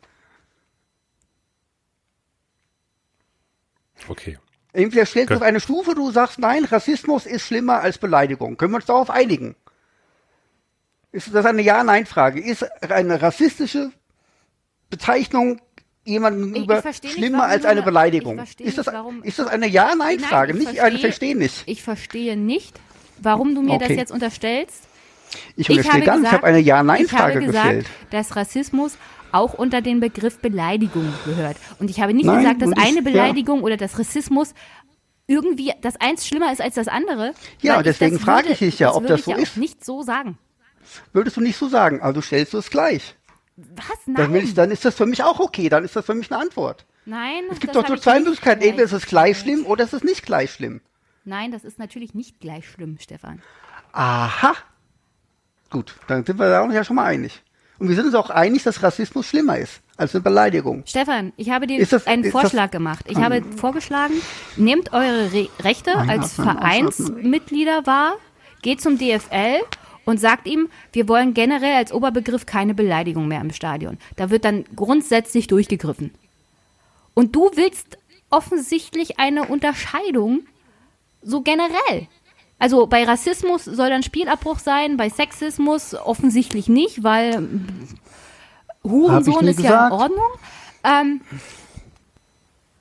Okay. Entweder stellst du auf eine Stufe, du sagst, nein, Rassismus ist schlimmer als Beleidigung. Können wir uns darauf einigen? Ist das eine Ja-Nein-Frage? Ist eine rassistische Bezeichnung jemandem Ich- ich gegenüber nicht, schlimmer als eine Beleidigung? ich versteh Ist das, nicht, warum- ist das eine Ja-Nein-Frage? Nein, ich Nicht eine verstehe- nicht. Ich verstehe nicht, warum du mir das Okay. jetzt unterstellst. Ich unterstehe gar nicht, ich habe eine Ja-Nein-Frage ich habe gesagt, gestellt. dass Rassismus auch unter den Begriff Beleidigung gehört. Und ich habe nicht Nein, gesagt, dass ich- eine ja. Beleidigung oder das Rassismus irgendwie das eins schlimmer ist als das andere. Ja, ich deswegen das frage würde- ich dich ja, ob das ich so ja ist. Nicht so sagen. Würdest du nicht so sagen, also stellst du es gleich. Was? Dann, Nein. will ich, dann ist das für mich auch okay, dann ist das für mich eine Antwort. Nein. Es gibt doch nur zwei Möglichkeiten, entweder ist es gleich schlimm oder es ist nicht gleich schlimm. Nein, das ist natürlich nicht gleich schlimm, Stefan. Aha. Gut, dann sind wir da uns ja schon mal einig. Und wir sind uns auch einig, dass Rassismus schlimmer ist als eine Beleidigung. Stefan, ich habe dir Ist das- einen ist das- Vorschlag gemacht. Ich habe vorgeschlagen, nehmt eure Re Rechte als Vereinsmitglieder wahr, geht zum DFL und sagt ihm, wir wollen generell als Oberbegriff keine Beleidigung mehr im Stadion. Da wird dann grundsätzlich durchgegriffen. Und du willst offensichtlich eine Unterscheidung so generell. Also bei Rassismus soll dann Spielabbruch sein, bei Sexismus offensichtlich nicht, weil Hurensohn ist ja in gesagt. Ordnung. Ähm,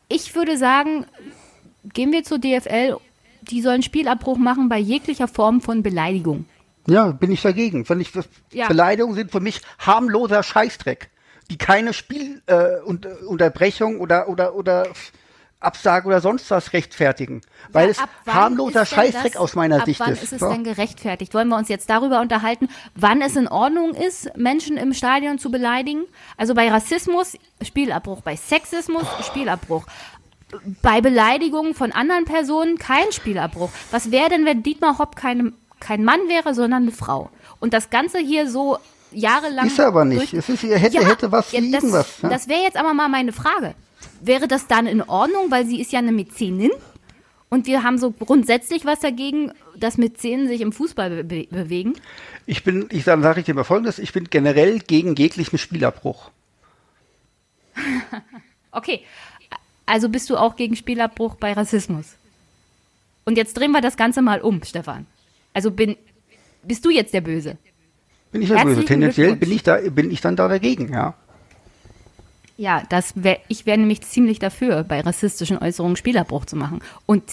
ich würde sagen, gehen wir zur DFL, die sollen Spielabbruch machen bei jeglicher Form von Beleidigung. Ja, bin ich dagegen. Wenn ich, Ja. Beleidigungen sind für mich harmloser Scheißdreck, die keine Spielunterbrechung äh, äh, oder, oder, oder Absage oder sonst was rechtfertigen. Weil Ja, es harmloser ist Scheißdreck das- aus meiner ab Sicht wann ist. ist es So. denn gerechtfertigt? Wollen wir uns jetzt darüber unterhalten, wann es in Ordnung ist, Menschen im Stadion zu beleidigen? Also bei Rassismus Spielabbruch, bei Sexismus Spielabbruch. Bei Beleidigungen von anderen Personen kein Spielabbruch. Was wäre denn, wenn Dietmar Hopp keine, kein Mann wäre, sondern eine Frau? Und das Ganze hier so jahrelang. Ist er aber nicht. Es ist, er hätte, hätte was ja, das. Ja? das wäre jetzt aber mal meine Frage. Wäre das dann in Ordnung, weil sie ist ja eine Mäzenin und wir haben so grundsätzlich was dagegen, dass Mäzenen sich im Fußball be bewegen? Ich bin, ich sage sag ich dir mal folgendes, ich bin generell gegen jeglichen Spielabbruch. Okay, also bist du auch gegen Spielabbruch bei Rassismus. Und jetzt drehen wir das Ganze mal um, Stefan. Also bin, bist du jetzt der Böse? Bin ich der Böse. Tendenziell bin ich da, bin ich dann da dagegen, ja. Ja, das wär, ich wäre nämlich ziemlich dafür, bei rassistischen Äußerungen Spielabbruch zu machen. Und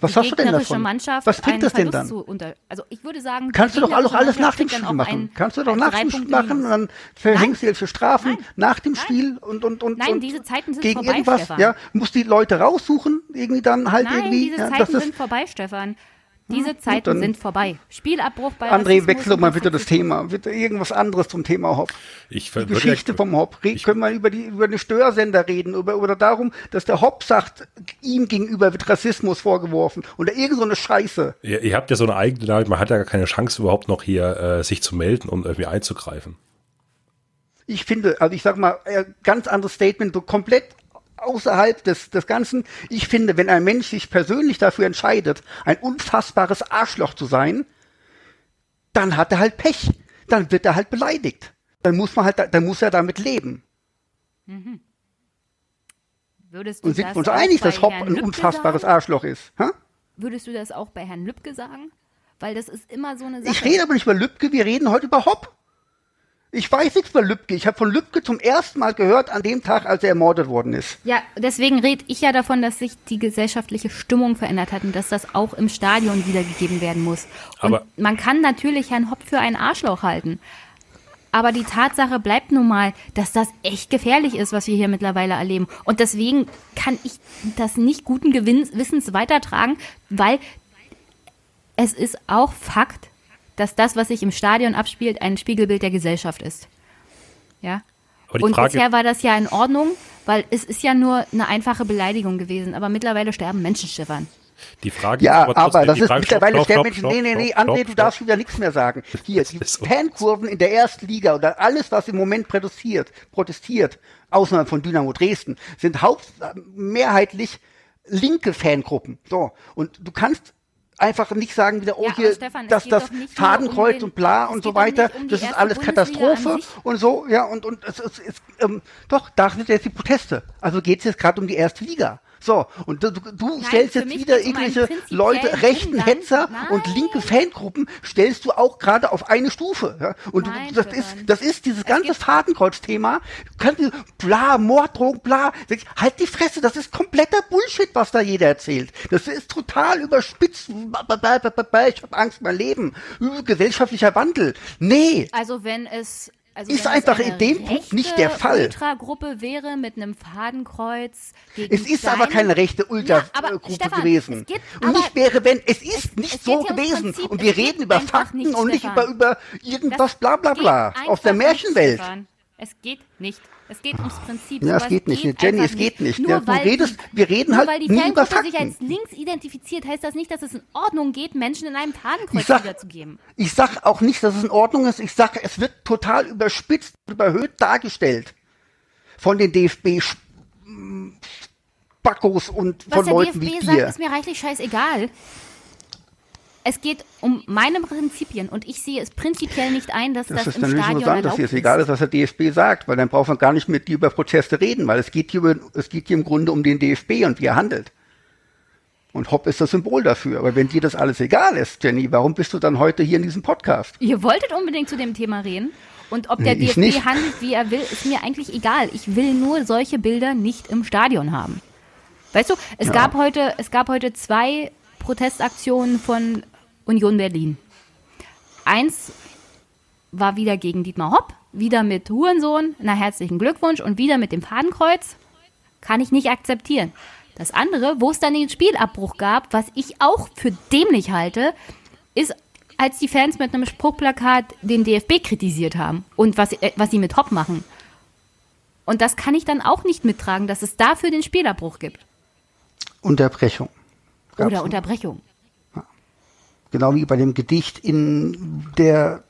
Was die hast du denn davon? Mannschaft Was bringt das denn dann? Zu unter, also ich würde sagen, Kannst du doch alles, gegnerische alles nach dem Spiel auch machen. Kannst du doch nach dem Spiel machen und dann verhängst du jetzt Strafen Nein. nach dem Nein. Spiel und und und Nein, und diese Zeiten sind gegen vorbei, irgendwas, Stefan. ja, muss die Leute raussuchen, irgendwie dann halt Nein, irgendwie, diese ja, Zeiten sind vorbei, Stefan. Diese Zeiten dann- sind vorbei. Spielabbruch bei André, wechsel doch mal bitte das. Thema. Bitte irgendwas anderes zum Thema Hop. Ich Die Geschichte vom Hop. Re können wir über die über den Störsender reden über, oder darum, dass der Hop sagt, ihm gegenüber wird Rassismus vorgeworfen oder irgend so eine Scheiße. Ihr, ihr habt ja so eine eigene Nachricht, man hat ja gar keine Chance überhaupt noch hier äh, sich zu melden und irgendwie einzugreifen. Ich finde, also ich sag mal, ganz anderes Statement, so komplett außerhalb des, des Ganzen. Ich finde, wenn ein Mensch sich persönlich dafür entscheidet, ein unfassbares Arschloch zu sein, dann hat er halt Pech. Dann wird er halt beleidigt. Dann muss man halt, da- dann muss er damit leben. Würdest du Und sind wir uns einig, dass Hopp ein unfassbares sagen? Arschloch ist? Hä? Würdest du das auch bei Herrn Lübcke sagen? Weil das ist immer so eine Sache. Ich rede aber nicht über Lübcke, wir reden heute über Hopp. Ich weiß nichts über Lübcke. Ich habe von Lübcke zum ersten Mal gehört an dem Tag, als er ermordet worden ist. Ja, deswegen rede ich ja davon, dass sich die gesellschaftliche Stimmung verändert hat und dass das auch im Stadion wiedergegeben werden muss. Und Aber- man kann natürlich Herrn Hopp für einen Arschloch halten. Aber die Tatsache bleibt nun mal, dass das echt gefährlich ist, was wir hier mittlerweile erleben. Und deswegen kann ich das nicht guten Gewinn Wissens weitertragen, weil es ist auch Fakt, dass das, was sich im Stadion abspielt, ein Spiegelbild der Gesellschaft ist. Ja. Aber Und Frage, bisher war das ja in Ordnung, weil es ist ja nur eine einfache Beleidigung gewesen. Aber mittlerweile sterben Menschen, Stefan. die Frage Ja, ist aber, trotzdem- das die ist Frage- mittlerweile stopp, stopp, Sterbenmenschen. stopp, Nee, nee, nee, stopp, André, stopp, du darfst wieder nichts mehr sagen. Hier, die. Fankurven in der ersten Liga oder alles, was im Moment protestiert, protestiert, außerhalb von Dynamo Dresden, sind haupt, mehrheitlich linke Fangruppen. So. Und du kannst einfach nicht sagen wieder, oh Ja, hier, Stefan, dass das Fadenkreuz den- und bla und so weiter, um das ist alles Katastrophe und so, ja, und, und es, es, es ähm, doch, da sind jetzt die Proteste. Also geht es jetzt gerade um die erste Liga. So, und du, du, du stellst jetzt wieder um irgendwelche Leute, rechten. Hetzer Nein. und linke Fangruppen stellst du auch gerade auf eine Stufe. Ja? Und Nein, du, das, ist, das ist dieses ganze gibt- Fadenkreuz-Thema. Bla, Morddrohung, bla. Halt die Fresse, das ist kompletter Bullshit, was da jeder erzählt. Das ist total überspitzt. Ich habe Angst, mein Leben. Gesellschaftlicher Wandel. Nee. Also wenn es also Ist einfach in dem Punkt nicht der Fall. Ultragruppe wäre mit einem Fadenkreuz gegen Es ist aber keine rechte Ja, Ultragruppe Stefan, gewesen. Es geht, und nicht wäre, wenn, es ist es- nicht es so ja gewesen. Prinzip, und wir reden über Fakten nicht, und nicht Stefan. über, über das irgendwas bla bla bla geht aus der Märchenwelt. Nicht, es geht nicht. Es geht ums Prinzip. Ja, es geht nicht. Jenny, einfach es geht nicht. Nur Ja, du redest- wir reden nur halt weil die nie über Fangruppe sich Fakten. als links identifiziert, heißt das nicht, dass es in Ordnung geht, Menschen in einem Fadenkreuz sag, wiederzugeben. ich sag auch nicht, dass es in Ordnung ist. Ich sage, es wird total überspitzt, überhöht dargestellt. Von den DFB Spackos und von Was der Leuten DFB wie sagt, dir. ist mir reichlich scheißegal. Es geht um meine Prinzipien und ich sehe es prinzipiell nicht ein, dass das, Das ist im dann nicht Stadion interessant, dass erlaubt dir es egal ist, was der DFB sagt, weil dann braucht man gar nicht mit dir über Proteste reden, weil es geht hier, über, es geht hier im Grunde um den DFB und wie er handelt. Und Hopp ist das Symbol dafür. Aber wenn dir das alles egal ist, Jenny, warum bist du dann heute hier in diesem Podcast? Ihr wolltet unbedingt zu dem Thema reden. Und ob der Nee, DFB nicht. handelt, wie er will, ist mir eigentlich egal. Ich will nur solche Bilder nicht im Stadion haben. Weißt du, es, gab, heute, es gab heute zwei Protestaktionen von Union Berlin. Eins war wieder gegen Dietmar Hopp, wieder mit Hurensohn, na herzlichen Glückwunsch und wieder mit dem Fadenkreuz. Kann ich nicht akzeptieren. Das andere, wo es dann den Spielabbruch gab, was ich auch für dämlich halte, ist, als die Fans mit einem Spruchplakat den DFB kritisiert haben und was, äh, was sie mit Hopp machen. Und das kann ich dann auch nicht mittragen, dass es dafür den Spielabbruch gibt. Unterbrechung. Gab's Oder. Unterbrechung. Genau wie bei dem Gedicht in der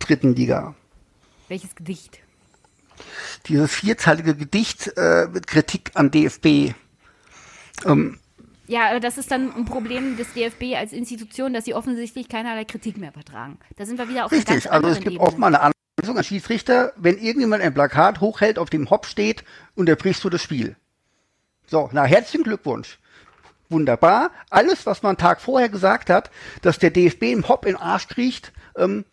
dritten Liga. Welches Gedicht? Dieses vierzeilige Gedicht äh, mit Kritik an DFB. Ähm, Ja, aber das ist dann ein Problem des DFB als Institution, dass sie offensichtlich keinerlei Kritik mehr vertragen. Da sind wir wieder auf einer ganz Richtig, also es gibt Ebene. oft mal eine Anweisung an Schiedsrichter, wenn irgendjemand ein Plakat hochhält, auf dem Hopp steht, unterbrichst du das Spiel. So, na, herzlichen Glückwunsch. Wunderbar. Alles, was man einen Tag vorher gesagt hat, dass der DFB im Hopp in den Arsch kriecht, ähm,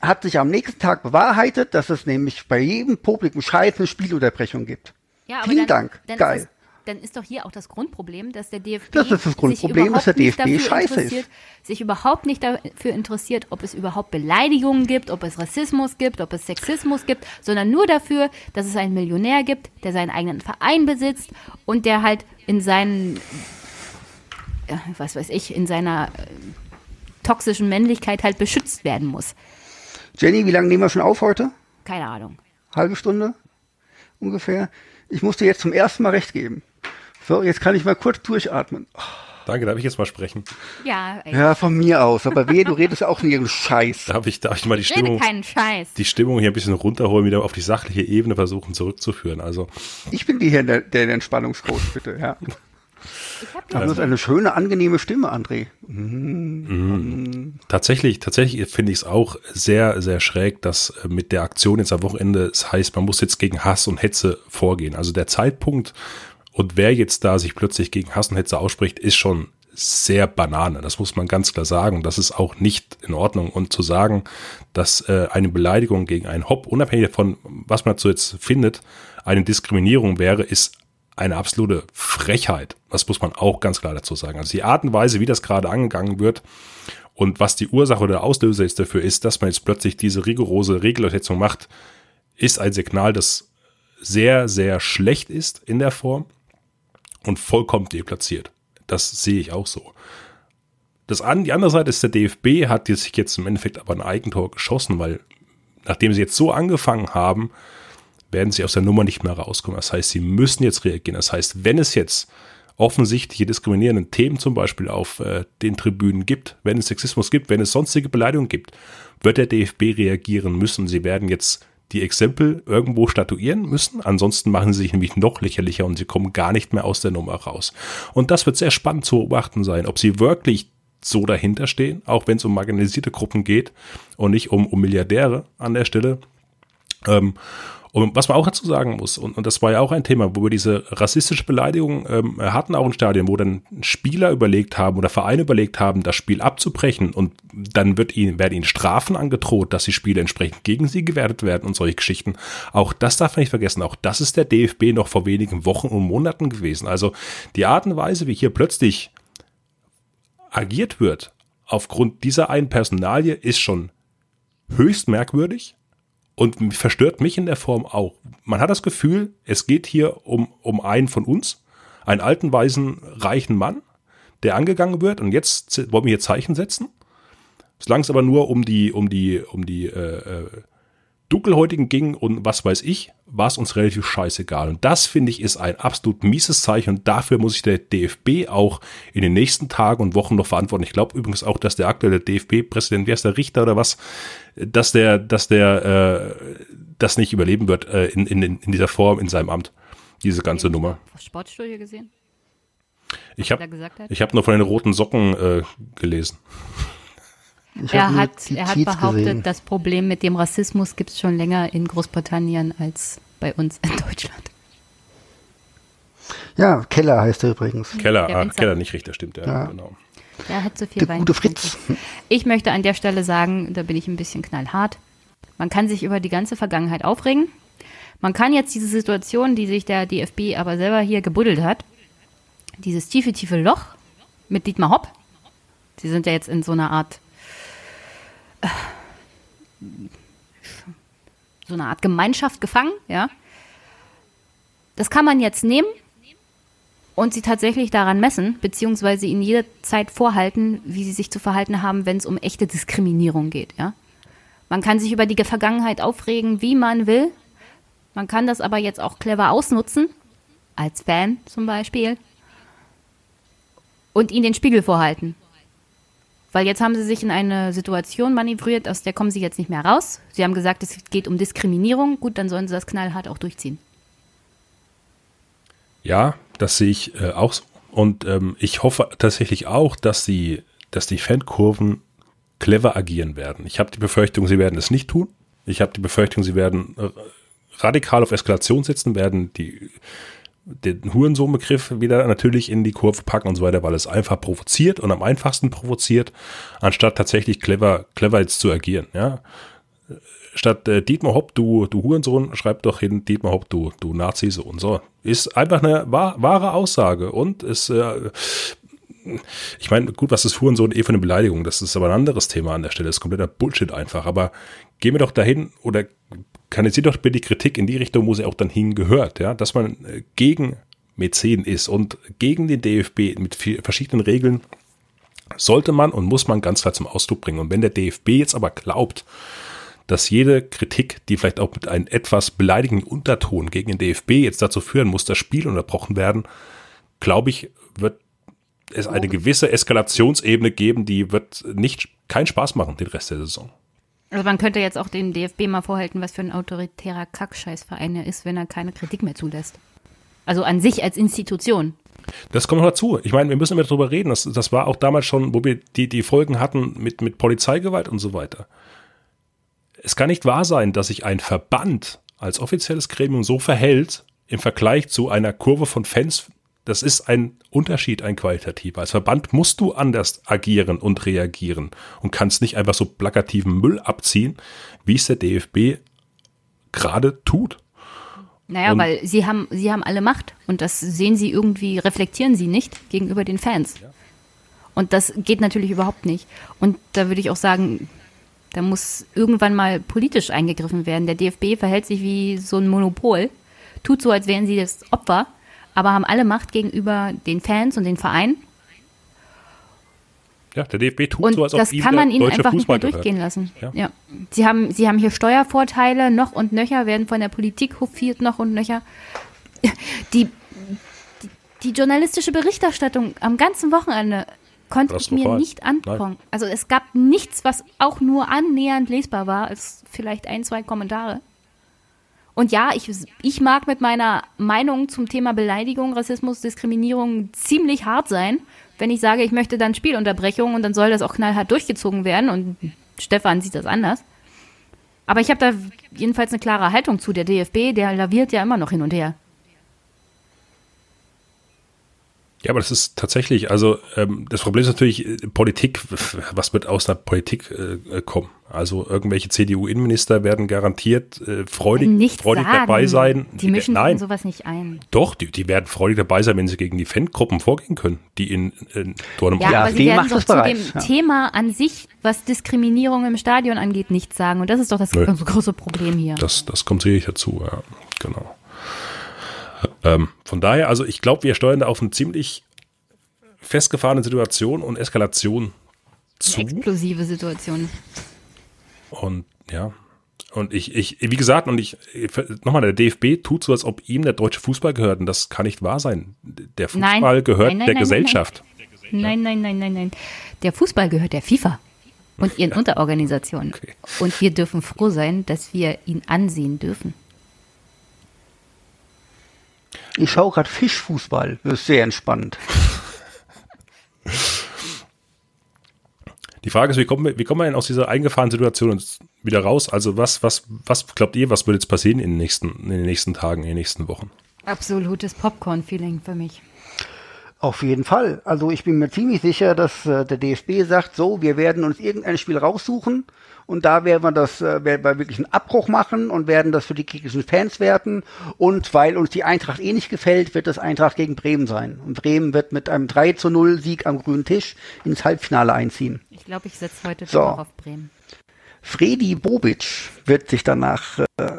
hat sich am nächsten Tag bewahrheitet, dass es nämlich bei jedem publiken Scheiß eine Spielunterbrechung gibt. Ja, Vielen dann, Dank. Dann Geil. Dann ist doch hier auch das Grundproblem, dass der DFB Das ist das Grundproblem, sich dass der überhaupt nicht DFB dafür scheiße ist. interessiert, sich überhaupt nicht dafür interessiert, ob es überhaupt Beleidigungen gibt, ob es Rassismus gibt, ob es Sexismus gibt, sondern nur dafür, dass es einen Millionär gibt, der seinen eigenen Verein besitzt und der halt in seinen, was weiß ich, in seiner äh, toxischen Männlichkeit halt beschützt werden muss. Jenny, wie lange nehmen wir schon auf heute? Keine Ahnung. halbe Stunde ungefähr. Ich musste jetzt zum ersten Mal recht geben. So, jetzt kann ich mal kurz durchatmen. Danke, darf ich jetzt mal sprechen? Ja, ey. Ja, von mir aus. Aber wehe, du redest auch in irgendeinem Scheiß. Darf ich, darf ich mal die Ich rede Stimmung, keinen Scheiß. die Stimmung hier ein bisschen runterholen, wieder auf die sachliche Ebene versuchen zurückzuführen? Also, Ich bin die hier der, der Entspannungscoach, bitte. Ja. Ich hab Du hast eine schöne, angenehme Stimme, André. Tatsächlich, tatsächlich finde ich es auch sehr, sehr schräg, dass äh, mit der Aktion jetzt am Wochenende es heißt, man muss jetzt gegen Hass und Hetze vorgehen. Also der Zeitpunkt und wer jetzt da sich plötzlich gegen Hass und Hetze ausspricht, ist schon sehr Banane. Das muss man ganz klar sagen. Das ist auch nicht in Ordnung. Und zu sagen, dass äh, eine Beleidigung gegen einen Hop, unabhängig davon, was man dazu jetzt findet, eine Diskriminierung wäre, ist eine absolute Frechheit. Das muss man auch ganz klar dazu sagen. Also die Art und Weise, wie das gerade angegangen wird und was die Ursache oder der Auslöser ist dafür ist, dass man jetzt plötzlich diese rigorose Regelsetzung macht, ist ein Signal, das sehr, sehr schlecht ist in der Form und vollkommen deplatziert. Das sehe ich auch so. Das an, die andere Seite ist, der DFB hat sich jetzt im Endeffekt aber ein Eigentor geschossen, weil nachdem sie jetzt so angefangen haben, werden sie aus der Nummer nicht mehr rauskommen. Das heißt, sie müssen jetzt reagieren. Das heißt, wenn es jetzt offensichtliche diskriminierende Themen zum Beispiel auf äh, den Tribünen gibt, wenn es Sexismus gibt, wenn es sonstige Beleidigungen gibt, wird der DFB reagieren müssen. Sie werden jetzt die Exempel irgendwo statuieren müssen. Ansonsten machen sie sich nämlich noch lächerlicher und sie kommen gar nicht mehr aus der Nummer raus. Und das wird sehr spannend zu beobachten sein, ob sie wirklich so dahinter stehen, auch wenn es um marginalisierte Gruppen geht und nicht um, um Milliardäre an der Stelle. Ähm, und was man auch dazu sagen muss, und, und das war ja auch ein Thema, wo wir diese rassistische Beleidigung ähm, hatten, auch in Stadien, wo dann Spieler überlegt haben oder Vereine überlegt haben, das Spiel abzubrechen und dann wird ihnen, werden ihnen Strafen angedroht, dass die Spiele entsprechend gegen sie gewertet werden und solche Geschichten. Auch das darf man nicht vergessen. Auch das ist der DFB noch vor wenigen Wochen und Monaten gewesen. Also die Art und Weise, wie hier plötzlich agiert wird, aufgrund dieser einen Personalie, ist schon höchst merkwürdig und verstört mich in der Form auch. Man hat das Gefühl, es geht hier um, um einen von uns, einen alten, weisen, reichen Mann, der angegangen wird und jetzt wollen wir hier Zeichen setzen. Solange es aber nur um die, um die, um die äh, äh, Dunkelhäutigen ging und was weiß ich, war es uns relativ scheißegal. Und das, finde ich, ist ein absolut mieses Zeichen und dafür muss sich der DFB auch in den nächsten Tagen und Wochen noch verantworten. Ich glaube übrigens auch, dass der aktuelle DFB-Präsident, wer ist der Richter oder was, dass der, dass der äh, das nicht überleben wird äh, in, in, in dieser Form, in seinem Amt, diese ganze Nummer. Das Sportstudio gesehen? Ich er habe ich hab nur von den roten Socken äh, gelesen. Ich Er hat, er hat behauptet, gesehen. das Problem mit dem Rassismus gibt es schon länger in Großbritannien als bei uns in Deutschland. Ja, Keller heißt er übrigens. Keller, Der ah. Keller nicht Richter, stimmt, ja, Ja. genau. Er hat so viel Der Wein gute. Fritz. Ich möchte an der Stelle sagen, da bin ich ein bisschen knallhart. Man kann sich über die ganze Vergangenheit aufregen. Man kann jetzt diese Situation, die sich der DFB aber selber hier gebuddelt hat, dieses tiefe, tiefe Loch mit Dietmar Hopp, sie sind ja jetzt in so einer Art, so einer Art Gemeinschaft gefangen, ja. Das kann man jetzt nehmen und sie tatsächlich daran messen, beziehungsweise ihnen jederzeit vorhalten, wie sie sich zu verhalten haben, wenn es um echte Diskriminierung geht, ja. Man kann sich über die Vergangenheit aufregen, wie man will. Man kann das aber jetzt auch clever ausnutzen, als Fan zum Beispiel, und ihnen den Spiegel vorhalten. Weil jetzt haben sie sich in eine Situation manövriert, aus der kommen sie jetzt nicht mehr raus. Sie haben gesagt, es geht um Diskriminierung. Gut, dann sollen sie das knallhart auch durchziehen. Ja, das sehe ich äh, auch so. Und ähm, ich hoffe tatsächlich auch, dass die, dass die Fankurven clever agieren werden. Ich habe die Befürchtung, sie werden es nicht tun. Ich habe die Befürchtung, sie werden äh, radikal auf Eskalation setzen, werden die den Hurensohn-Begriff wieder natürlich in die Kurve packen und so weiter, weil es einfach provoziert und am einfachsten provoziert, anstatt tatsächlich clever, clever jetzt zu agieren, ja. Statt äh, Dietmar Hopp, du, du Hurensohn, schreib doch hin, Dietmar Hopp, du, du Nazi-Sohn. So. Ist einfach eine wahr, wahre Aussage und ist, äh, ich meine, gut, was ist Hurensohn eh für eine Beleidigung? Das ist aber ein anderes Thema an der Stelle. Das ist kompletter Bullshit einfach. Aber gehen wir doch dahin oder kanalisiert doch bitte die Kritik in die Richtung, wo sie auch dann hingehört, ja, dass man äh, gegen Mäzen ist und gegen den DFB mit verschiedenen Regeln sollte man und muss man ganz klar zum Ausdruck bringen. Und wenn der DFB jetzt aber glaubt, dass jede Kritik, die vielleicht auch mit einem etwas beleidigenden Unterton gegen den DFB jetzt dazu führen muss, das Spiel unterbrochen werden, glaube ich, wird es eine gewisse Eskalationsebene geben, die wird nicht keinen Spaß machen den Rest der Saison. Also man könnte jetzt auch dem DFB mal vorhalten, was für ein autoritärer Kackscheißverein er ist, wenn er keine Kritik mehr zulässt. Also an sich als Institution. Das kommt noch dazu. Ich meine, wir müssen immer darüber reden. Das, das war auch damals schon, wo wir die, die Folgen hatten mit, mit Polizeigewalt und so weiter. Es kann nicht wahr sein, dass sich ein Verband als offizielles Gremium so verhält im Vergleich zu einer Kurve von Fans das ist ein Unterschied, ein qualitativer. Als Verband musst du anders agieren und reagieren und kannst nicht einfach so plakativen Müll abziehen, wie es der DFB gerade tut. Naja, und weil sie haben, sie haben alle Macht und das sehen sie irgendwie, reflektieren sie nicht gegenüber den Fans. Ja. Und das geht natürlich überhaupt nicht. Und da würde ich auch sagen, da muss irgendwann mal politisch eingegriffen werden. Der DFB verhält sich wie so ein Monopol, tut so, als wären sie das Opfer aber haben alle Macht gegenüber den Fans und den Vereinen. Ja, der DFB tut und so, als ob das kann man ihnen einfach nicht mehr durchgehen gehört. lassen. Ja. ja. Sie, haben, sie haben hier Steuervorteile noch und nöcher, werden von der Politik hofiert noch und nöcher. Die, die, die journalistische Berichterstattung am ganzen Wochenende konnte ich mir nicht angucken. Also es gab nichts, was auch nur annähernd lesbar war, als vielleicht ein, zwei Kommentare. Und ja, ich, ich mag mit meiner Meinung zum Thema Beleidigung, Rassismus, Diskriminierung ziemlich hart sein, wenn ich sage, ich möchte dann Spielunterbrechung und dann soll das auch knallhart durchgezogen werden. Und Stefan sieht das anders. Aber ich habe da jedenfalls eine klare Haltung zu. Der DFB, der laviert ja immer noch hin und her. Ja, aber das ist tatsächlich, also ähm, das Problem ist natürlich äh, Politik, was wird aus der Politik äh, kommen? Also irgendwelche CDU-Innenminister werden garantiert äh, freudig, Nichts freudig sagen. dabei sein. Die mischen die, nein, sowas nicht ein. Doch, die, die werden freudig dabei sein, wenn sie gegen die Fangruppen vorgehen können, die in, in Dortmund Ja, aber sie werden doch zu bereits, dem ja. Thema an sich, was Diskriminierung im Stadion angeht, nichts sagen. Und das ist doch das Nö. große Problem hier. Das, das kommt sicherlich dazu, ja, genau. Ähm, von daher, also ich glaube, wir steuern da auf eine ziemlich festgefahrene Situation und Eskalation zu. Eine explosive Situation. Und ja, und ich, ich, wie gesagt, und ich, nochmal, der DFB tut so, als ob ihm der deutsche Fußball gehört. Und das kann nicht wahr sein. Der Fußball nein. gehört nein, nein, der Gesellschaft. Nein, nein, nein, nein, nein. Der Fußball gehört der FIFA und ihren ja. Unterorganisationen. Okay. Und wir dürfen froh sein, dass wir ihn ansehen dürfen. Ich schaue gerade Fischfußball. Das ist sehr entspannend. Die Frage ist, wie kommen wir, wie kommen wir denn aus dieser eingefahrenen Situation wieder raus? Also was, was, was glaubt ihr, was wird jetzt passieren in den nächsten, in den nächsten Tagen, in den nächsten Wochen? Absolutes Popcorn-Feeling für mich. Auf jeden Fall. Also ich bin mir ziemlich sicher, dass äh, der DFB sagt, so, wir werden uns irgendein Spiel raussuchen und da werden wir das, äh, werden wir wirklich einen Abbruch machen und werden das für die kirchischen Fans werten. Und weil uns die Eintracht eh nicht gefällt, wird das Eintracht gegen Bremen sein. Und Bremen wird mit einem 3 zu 0 Sieg am grünen Tisch ins Halbfinale einziehen. Ich glaube, ich setze heute so. auf Bremen. Fredi Bobic wird sich danach äh,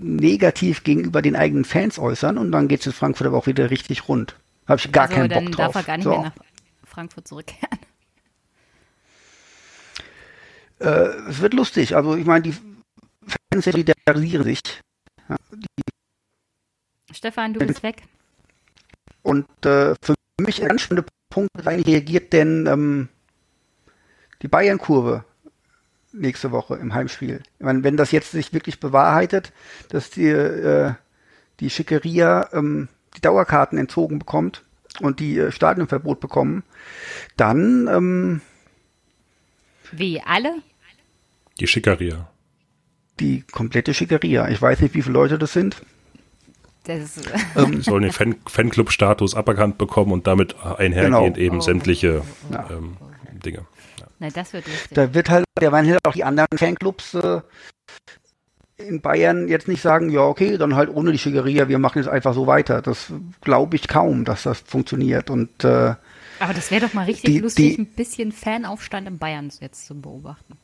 negativ gegenüber den eigenen Fans äußern und dann geht es in Frankfurt aber auch wieder richtig rund. Habe ich gar also, keinen Bock drauf. Dann darf er gar nicht so. mehr nach Frankfurt zurückkehren. äh, es wird lustig. Also ich meine, die Fans solidarisieren sich. Ja, Stefan, du bist weg. Und äh, für mich ein ganz spannender Punkt, rein reagiert denn ähm, die Bayern-Kurve nächste Woche im Heimspiel. Ich meine, wenn das jetzt sich wirklich bewahrheitet, dass die, äh, die Schickeria ähm, die Dauerkarten entzogen bekommt und die äh, Stadionverbot bekommen, dann ähm, Wie alle? Die Schickeria. die komplette Schickeria. Ich weiß nicht, wie viele Leute das sind. Das Die sollen den Fan Fanclub-Status aberkannt bekommen und damit einhergehend Genau. eben sämtliche Ja. ähm, Dinge. na, das wird lustig. Da wird halt, da werden halt auch die anderen Fanclubs äh, in Bayern jetzt nicht sagen, ja, okay, dann halt ohne die Schickeria, wir machen jetzt einfach so weiter. Das glaube ich kaum, dass das funktioniert. Und äh, Aber das wäre doch mal richtig Die- lustig, die- ein bisschen Fanaufstand in Bayern jetzt zu beobachten.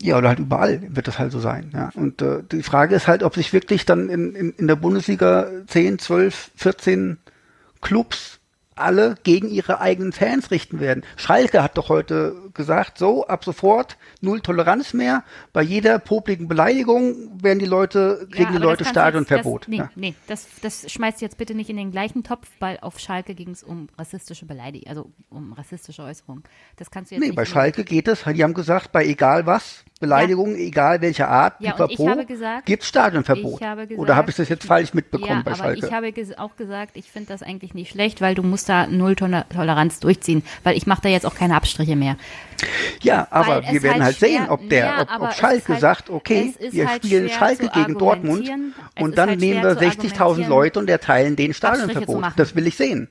ja, oder halt überall wird das halt so sein. Ja. Und äh, die Frage ist halt, ob sich wirklich dann in, in, in der Bundesliga 10, 12, 14 Clubs alle gegen ihre eigenen Fans richten werden. Schalke hat doch heute gesagt, so, ab sofort null Toleranz mehr. Bei jeder popligen Beleidigung werden die Leute, kriegen die aber Leute Stadionverbot. Das, nee, ja. nee, das, das schmeißt jetzt bitte nicht in den gleichen Topf, weil auf Schalke ging es um rassistische Beleidigung, also um rassistische Äußerungen. Das kannst du jetzt Nee, bei Schalke geht es, die haben gesagt, bei egal was, Beleidigungen, egal welcher Art, Ja, pipapo, gesagt- gibt's Stadionverbot. Ich habe gesagt, Oder habe ich das jetzt falsch mitbekommen ja, bei aber Schalke? ich habe ges auch gesagt, ich finde das eigentlich nicht schlecht, weil du musst da null Toler- Toleranz durchziehen, weil ich mache da jetzt auch keine Abstriche mehr. Ja, aber wir werden halt, schwer- sehen, ob der, Ja, ob, ob Schalke halt- sagt, okay, wir halt spielen Schalke gegen Dortmund und dann halt nehmen wir zu 60.000 argumentieren. Leute und erteilen den Stadionverbot. Das will ich sehen.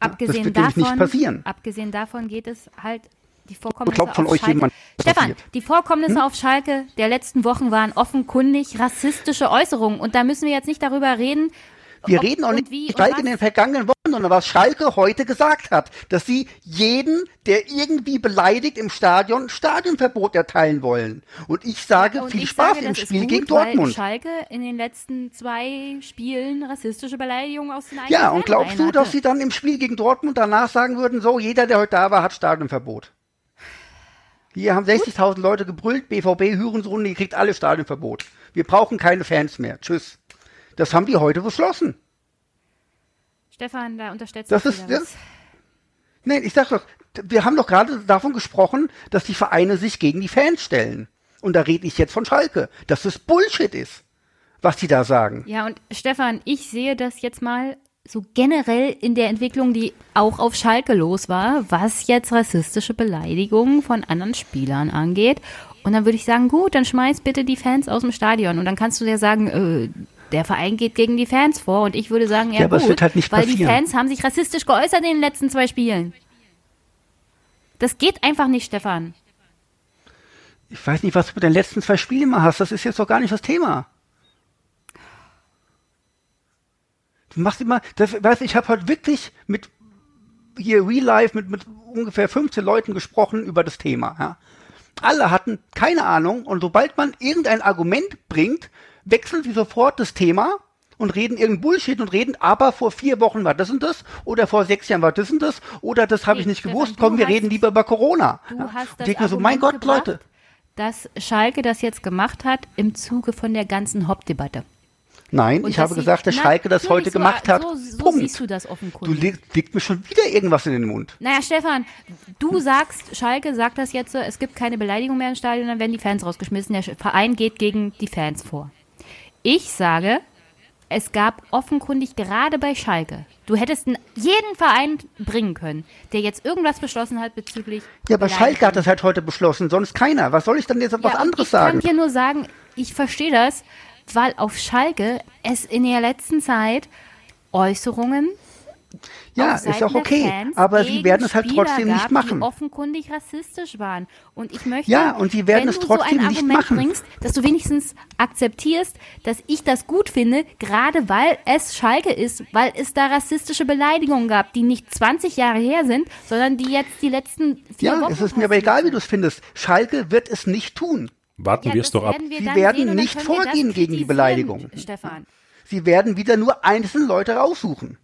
Abgesehen wird davon, nicht passieren. abgesehen davon geht es halt die Vorkommnisse Glaubt von auf euch Schalke. jemand, Stefan, passiert? Hm? die Vorkommnisse auf Schalke der letzten Wochen waren offenkundig rassistische Äußerungen und da müssen wir jetzt nicht darüber reden. Wir ob reden auch nicht wie Schalke in den vergangenen Wochen, sondern was Schalke heute gesagt hat, dass sie jeden, der irgendwie beleidigt im Stadion, Stadionverbot erteilen wollen. Und ich sage, Und viel ich Spaß sage, im Spiel gut, gegen Dortmund. Schalke in den letzten zwei Spielen rassistische Beleidigungen aus den eigenen Ja, und glaubst du, dass sie dann im Spiel gegen Dortmund danach sagen würden, so, jeder, der heute da war, hat Stadionverbot? Hier haben 60.000 Leute gebrüllt, BVB, Hürensohn, ihr kriegt alle Stadionverbot. Wir brauchen keine Fans mehr. Tschüss. Das haben die heute beschlossen. Stefan, da unterstellst Das du ist- wieder das-. Nein, ich sag doch, wir haben doch gerade davon gesprochen, dass die Vereine sich gegen die Fans stellen. Und da rede ich jetzt von Schalke, dass das Bullshit ist, was die da sagen. Ja, und Stefan, ich sehe das jetzt mal so generell in der Entwicklung, die auch auf Schalke los war, was jetzt rassistische Beleidigungen von anderen Spielern angeht. Und dann würde ich sagen, gut, dann schmeiß bitte die Fans aus dem Stadion. Und dann kannst du ja sagen, äh, der Verein geht gegen die Fans vor. Und ich würde sagen, ja, Ja, aber gut, es wird halt nicht weil die passieren. Fans haben sich rassistisch geäußert in den letzten zwei Spielen. Das geht einfach nicht, Stefan. Ich weiß nicht, was du mit den letzten zwei Spielen mal hast. Das ist jetzt doch gar nicht das Thema. Du machst immer, das, weißt, ich habe heute wirklich mit hier Real Life mit, mit ungefähr 15 Leuten gesprochen über das Thema. Ja. Alle hatten keine Ahnung und sobald man irgendein Argument bringt, wechseln sie sofort das Thema und reden irgendein Bullshit und reden, aber vor vier Wochen war das und das oder vor sechs Jahren war das und das oder das habe ich nicht gewusst. du Komm, wir hast- reden lieber über Corona. Du Ja. hast Und das ich so, mein Gott, gebracht, Leute. dass Schalke das jetzt gemacht hat im Zuge von der ganzen Hauptdebatte. Nein, Und ich habe sie- gesagt, dass Na, Schalke das heute so, gemacht hat. So, so Punkt. siehst du das Du offenkundig. legst, legst mir schon wieder irgendwas in den Mund. Naja, Stefan, du sagst, Schalke sagt das jetzt, so, es gibt keine Beleidigung mehr im Stadion, dann werden die Fans rausgeschmissen. Der Verein geht gegen die Fans vor. Ich sage, es gab offenkundig gerade bei Schalke, du hättest jeden Verein bringen können, der jetzt irgendwas beschlossen hat bezüglich. Ja, aber Schalke hat das halt heute beschlossen, sonst keiner. Was soll ich denn jetzt was Ja, und anderes ich sagen? kann dir nur sagen, ich verstehe das, weil auf Schalke es in der letzten Zeit Äußerungen Ja, auf ist auch okay. Aber sie werden es halt Spieler trotzdem gab, nicht machen. Die offenkundig rassistisch waren. Und ich möchte, Ja, und sie werden wenn es du trotzdem so ein nicht Argument machen. bringst, dass du wenigstens akzeptierst, dass ich das gut finde, gerade weil es Schalke ist, weil es da rassistische Beleidigungen gab, die nicht 20 Jahre her sind, sondern die jetzt die letzten vier Ja, Wochen es ist mir aber egal, wie du es findest. Schalke wird es nicht tun. Warten Ja, wir es doch ab. wir Sie werden nicht vorgehen gegen die Beleidigung. Stefan. Sie werden wieder nur einzelne Leute raussuchen.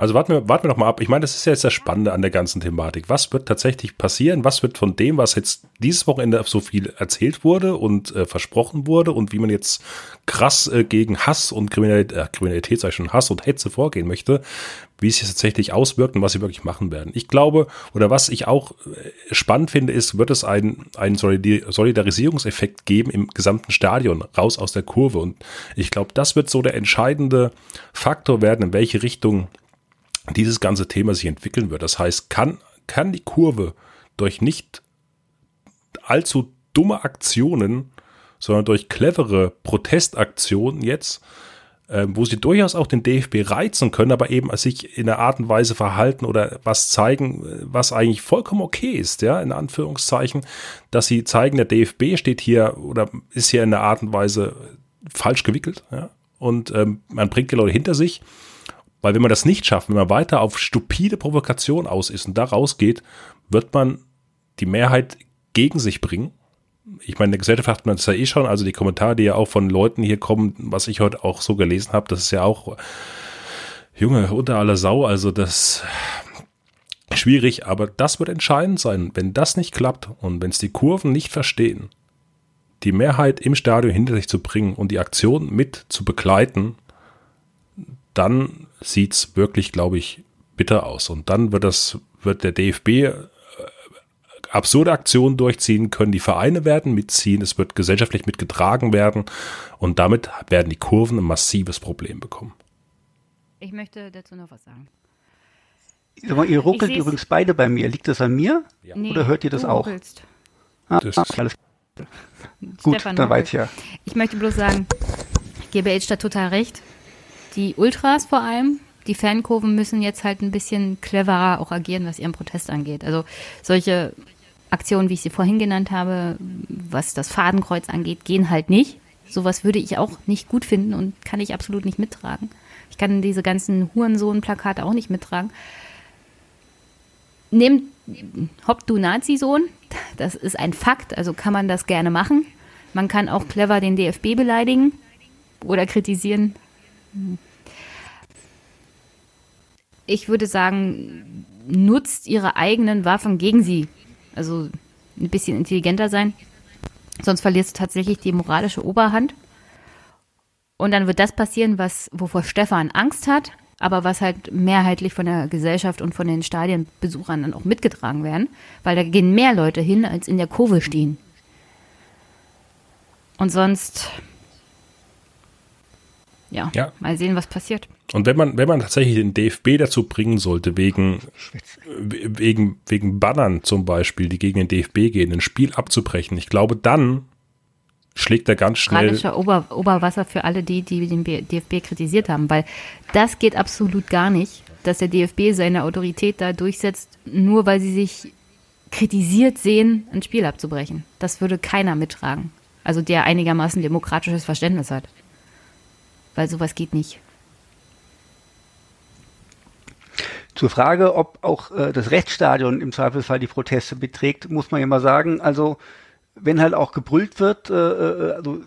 Also warten wir, warten wir noch mal ab. Ich meine, das ist ja jetzt das Spannende an der ganzen Thematik. Was wird tatsächlich passieren? Was wird von dem, was jetzt dieses Wochenende so viel erzählt wurde und äh, versprochen wurde und wie man jetzt krass äh, gegen Hass und Kriminalität, äh, Kriminalität, ich schon, Hass und Hetze vorgehen möchte, wie es sich tatsächlich auswirkt und was sie wirklich machen werden. Ich glaube, oder was ich auch äh, spannend finde, ist, wird es einen, einen Solidarisierungseffekt geben im gesamten Stadion, raus aus der Kurve. Und ich glaube, das wird so der entscheidende Faktor werden, in welche Richtung dieses ganze Thema sich entwickeln wird. Das heißt, kann, kann die Kurve durch nicht allzu dumme Aktionen, sondern durch clevere Protestaktionen jetzt, äh, wo sie durchaus auch den DFB reizen können, aber eben sich in einer Art und Weise verhalten oder was zeigen, was eigentlich vollkommen okay ist, ja, in Anführungszeichen, dass sie zeigen, der DFB steht hier oder ist hier in einer Art und Weise falsch gewickelt, ja, und ähm, man bringt die Leute hinter sich weil wenn man das nicht schafft, wenn man weiter auf stupide Provokation aus ist und da rausgeht, wird man die Mehrheit gegen sich bringen. Ich meine, in der Gesellschaft hat man das ja eh schon, also die Kommentare, die ja auch von Leuten hier kommen, was ich heute auch so gelesen habe, das ist ja auch, Junge, unter aller Sau, also das schwierig, aber das wird entscheidend sein. Wenn das nicht klappt und wenn es die Kurven nicht verstehen, die Mehrheit im Stadion hinter sich zu bringen und die Aktion mit zu begleiten, dann sieht es wirklich, glaube ich, bitter aus. Und dann wird das, wird der DFB äh, absurde Aktionen durchziehen, können die Vereine werden mitziehen, es wird gesellschaftlich mitgetragen werden und damit werden die Kurven ein massives Problem bekommen. Ich möchte dazu noch was sagen. Mal, ihr ruckelt übrigens beide bei mir. Liegt das an mir? Ja. Nee, Oder hört ihr das auch? Ah, das alles Gut, Stefan dann weiß ich ja. Ich möchte bloß sagen, GBH hat total recht die Ultras vor allem, die Fankurven müssen jetzt halt ein bisschen cleverer auch agieren, was ihren Protest angeht. Also solche Aktionen, wie ich sie vorhin genannt habe, was das Fadenkreuz angeht, gehen halt nicht. Sowas würde ich auch nicht gut finden und kann ich absolut nicht mittragen. Ich kann diese ganzen Hurensohn-Plakate auch nicht mittragen. Nehmt Hopp, du Nazi-Sohn, das ist ein Fakt, also kann man das gerne machen. Man kann auch clever den DFB beleidigen oder kritisieren, ich würde sagen, nutzt ihre eigenen Waffen gegen sie. Also ein bisschen intelligenter sein. Sonst verlierst du tatsächlich die moralische Oberhand. Und dann wird das passieren, was, wovor Stefan Angst hat, aber was halt mehrheitlich von der Gesellschaft und von den Stadienbesuchern dann auch mitgetragen werden, weil da gehen mehr Leute hin, als in der Kurve stehen. Und sonst ja, ja, mal sehen, was passiert. Und wenn man, wenn man tatsächlich den DFB dazu bringen sollte, wegen, wegen, wegen Bannern zum Beispiel, die gegen den DFB gehen, ein Spiel abzubrechen, ich glaube, dann schlägt er ganz schnell. Ober, Oberwasser für alle die, die den DFB kritisiert haben, weil das geht absolut gar nicht, dass der DFB seine Autorität da durchsetzt, nur weil sie sich kritisiert sehen, ein Spiel abzubrechen. Das würde keiner mittragen. Also der einigermaßen demokratisches Verständnis hat weil sowas geht nicht. Zur Frage, ob auch äh, das Rechtsstadion im Zweifelsfall die Proteste beträgt, muss man ja mal sagen, also wenn halt auch gebrüllt wird, äh, äh, also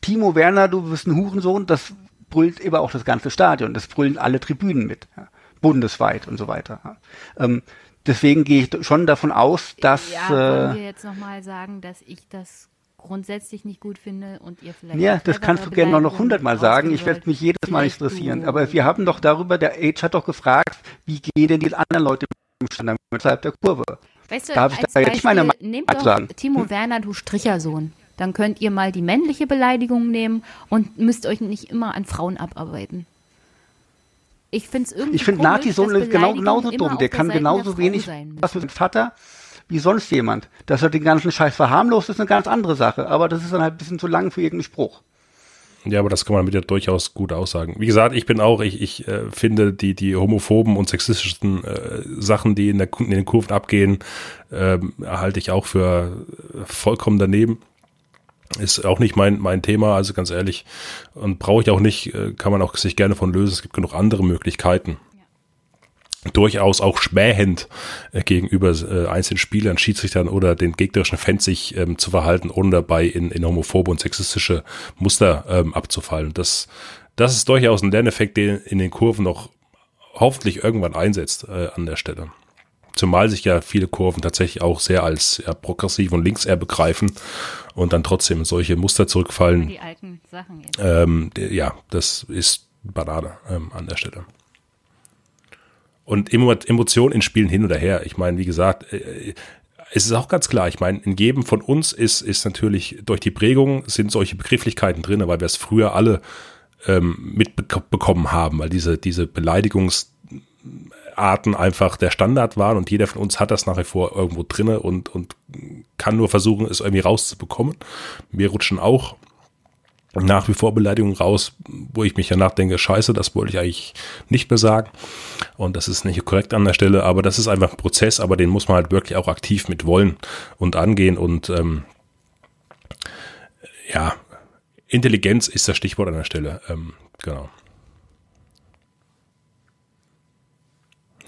Timo Werner, du bist ein Hurensohn, das brüllt eben auch das ganze Stadion, das brüllen alle Tribünen mit, ja, bundesweit und so weiter. Ja. Ähm, deswegen gehe ich schon davon aus, dass. Ja, wollen äh, wir jetzt nochmal sagen, dass ich das grundsätzlich nicht gut finde und ihr vielleicht. Ja, das kannst du gerne noch hundertmal sagen. Ich werde mich jedes Mal interessieren. Aber wir haben doch darüber, der Age hat doch gefragt, wie gehen denn die anderen Leute im Stand innerhalb der Kurve? Weißt du, Darf ich da jetzt meine Meinung nehmt doch sagen? Timo hm? Werner, du Strichersohn. Dann könnt ihr mal die männliche Beleidigung nehmen und müsst euch nicht immer an Frauen abarbeiten. Ich finde es irgendwie. Ich finde Nati-Sohn ist genau, genauso dumm. Der kann genauso wenig was mit dem Vater wie sonst jemand. Dass er den ganzen Scheiß verharmlost, ist eine ganz andere Sache. Aber das ist dann halt ein bisschen zu lang für irgendeinen Spruch. Ja, aber das kann man mit ja durchaus gut aussagen. Wie gesagt, ich bin auch, ich, ich äh, finde die, die homophoben und sexistischen äh, Sachen, die in, der, in den Kurven abgehen, äh, halte ich auch für vollkommen daneben. Ist auch nicht mein, mein Thema, also ganz ehrlich. Und brauche ich auch nicht, äh, kann man auch sich gerne von lösen. Es gibt genug andere Möglichkeiten durchaus auch schmähend äh, gegenüber äh, einzelnen Spielern, Schiedsrichtern oder den gegnerischen Fans sich ähm, zu verhalten, ohne dabei in, in homophobe und sexistische Muster ähm, abzufallen. Das, das ist durchaus ein Lerneffekt, der in den Kurven noch hoffentlich irgendwann einsetzt äh, an der Stelle. Zumal sich ja viele Kurven tatsächlich auch sehr als ja, progressiv und links eher begreifen und dann trotzdem solche Muster zurückfallen. Die alten Sachen jetzt. Ähm, ja, das ist Banane ähm, an der Stelle. Und Emotionen in Spielen hin oder her. Ich meine, wie gesagt, äh, es ist auch ganz klar, ich meine, in jedem von uns ist, ist natürlich durch die Prägung sind solche Begrifflichkeiten drin, weil wir es früher alle ähm, mitbekommen haben, weil diese, diese Beleidigungsarten einfach der Standard waren und jeder von uns hat das nach wie vor irgendwo drinne und, und kann nur versuchen, es irgendwie rauszubekommen. Wir rutschen auch nach wie vor Beleidigungen raus, wo ich mich ja nachdenke, scheiße, das wollte ich eigentlich nicht mehr sagen. Und das ist nicht korrekt an der Stelle, aber das ist einfach ein Prozess, aber den muss man halt wirklich auch aktiv mit wollen und angehen. Und ähm, ja, Intelligenz ist das Stichwort an der Stelle. Ähm, genau.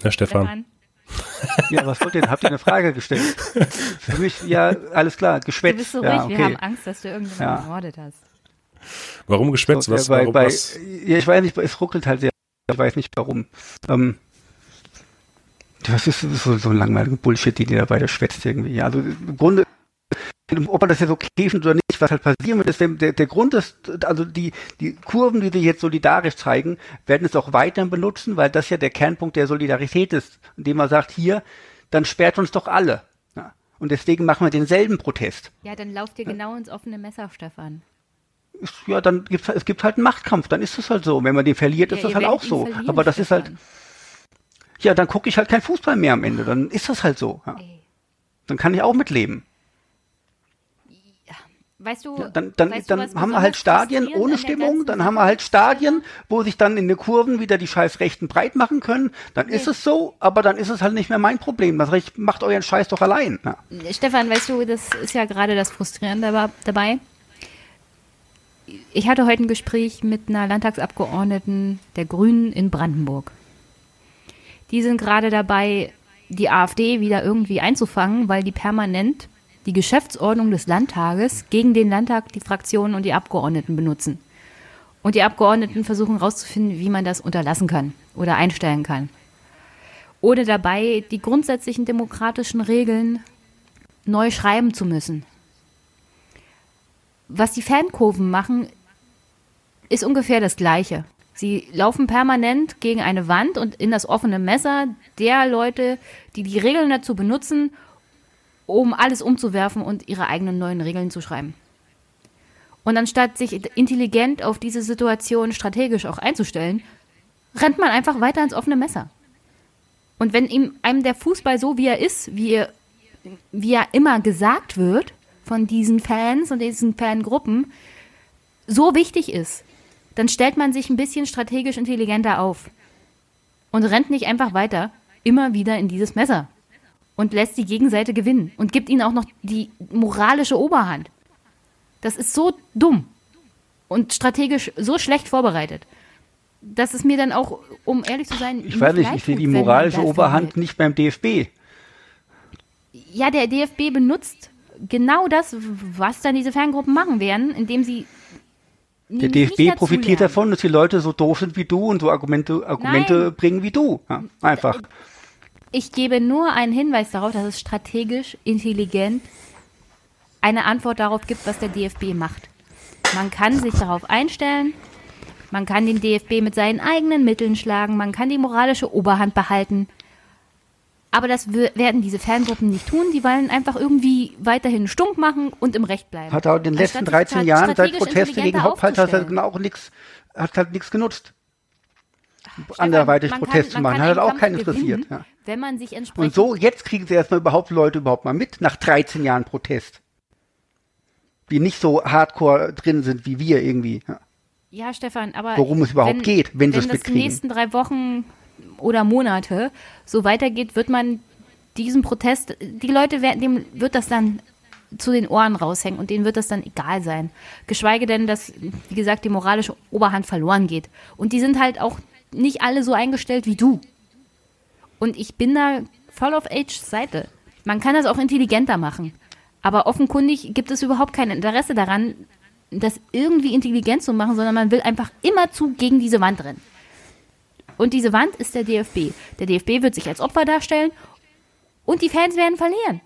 Herr Stefan. Ja, was wollt ihr? Habt ihr eine Frage gestellt? Für mich, ja, alles klar, geschwätzt. Du bist so ja, ruhig, okay. wir haben Angst, dass du irgendjemanden ja. ermordet hast. Warum geschwätzt? So, was, bei, warum, bei, was? Ja, ich weiß nicht, es ruckelt halt sehr. Ich weiß nicht warum. Ähm, das ist so, so ein langweiliger Bullshit, den ihr da beide schwätzt irgendwie. Also im Grunde, ob man das jetzt okay findet oder nicht, was halt passieren wird, ist, der, der Grund ist, also die, die Kurven, die sich jetzt solidarisch zeigen, werden es auch weiterhin benutzen, weil das ja der Kernpunkt der Solidarität ist, indem man sagt, hier, dann sperrt uns doch alle. Ja. Und deswegen machen wir denselben Protest. Ja, dann lauft ihr genau ins offene Messer, Stefan ja, dann gibt's es gibt halt einen Machtkampf, dann ist es halt so. Wenn man den verliert, ist ja, das halt auch so. Aber das ist halt, ja, dann gucke ich halt kein Fußball mehr am Ende, dann ist das halt so. Ja. Dann kann ich auch mitleben. Weißt du, ja, dann, dann, weißt dann du, haben wir halt Stadien ohne Stimmung, dann haben wir halt Stadien, wo sich dann in den Kurven wieder die scheiß Rechten breit machen können. Dann nee. ist es so, aber dann ist es halt nicht mehr mein Problem. Das Recht macht euren Scheiß doch allein. Ja. Stefan, weißt du, das ist ja gerade das Frustrierende dabei ich hatte heute ein Gespräch mit einer Landtagsabgeordneten der Grünen in Brandenburg. Die sind gerade dabei, die AfD wieder irgendwie einzufangen, weil die permanent die Geschäftsordnung des Landtages gegen den Landtag, die Fraktionen und die Abgeordneten benutzen. Und die Abgeordneten versuchen herauszufinden, wie man das unterlassen kann oder einstellen kann. Oder dabei, die grundsätzlichen demokratischen Regeln neu schreiben zu müssen was die Fankurven machen, ist ungefähr das Gleiche. Sie laufen permanent gegen eine Wand und in das offene Messer der Leute, die die Regeln dazu benutzen, um alles umzuwerfen und ihre eigenen neuen Regeln zu schreiben. Und anstatt sich intelligent auf diese Situation strategisch auch einzustellen, rennt man einfach weiter ins offene Messer. Und wenn ihm einem der Fußball so wie er ist, wie er, wie er immer gesagt wird, von diesen Fans und diesen Fangruppen so wichtig ist, dann stellt man sich ein bisschen strategisch intelligenter auf und rennt nicht einfach weiter immer wieder in dieses Messer und lässt die Gegenseite gewinnen und gibt ihnen auch noch die moralische Oberhand. Das ist so dumm und strategisch so schlecht vorbereitet, dass es mir dann auch, um ehrlich zu sein, ich weiß nicht, ich sehe die moralische Oberhand nicht beim DFB. Ja, der DFB benutzt genau das, was dann diese Ferngruppen machen werden, indem sie der DFB profitiert davon, dass die Leute so doof sind wie du und so Argumente, Argumente bringen wie du. Ja, einfach. Ich gebe nur einen Hinweis darauf, dass es strategisch intelligent eine Antwort darauf gibt, was der DFB macht. Man kann sich darauf einstellen, man kann den DFB mit seinen eigenen Mitteln schlagen, man kann die moralische Oberhand behalten. Aber das werden diese Fangruppen nicht tun. Die wollen einfach irgendwie weiterhin stunk machen und im Recht bleiben. Hat auch in den letzten 13 Jahren seit Proteste gegen Haupthalter hat genau auch nichts, hat halt nichts genutzt. Anderweitig Protest zu machen. Hat halt auch keinen interessiert. Ja. Wenn man sich entsprechend. Und so, jetzt kriegen sie erstmal überhaupt Leute überhaupt mal mit, nach 13 Jahren Protest. Die nicht so hardcore drin sind wie wir irgendwie. Ja, ja Stefan, aber. Worum es überhaupt wenn, geht, wenn, wenn sie es mitkriegen. Wenn das die nächsten drei Wochen oder Monate so weitergeht, wird man diesen Protest, die Leute werden, dem wird das dann zu den Ohren raushängen und denen wird das dann egal sein. Geschweige denn, dass, wie gesagt, die moralische Oberhand verloren geht. Und die sind halt auch nicht alle so eingestellt wie du. Und ich bin da voll auf Age Seite. Man kann das auch intelligenter machen. Aber offenkundig gibt es überhaupt kein Interesse daran, das irgendwie intelligent zu machen, sondern man will einfach immer zu gegen diese Wand rennen. Und diese Wand ist der DFB. Der DFB wird sich als Opfer darstellen und die Fans werden verlieren.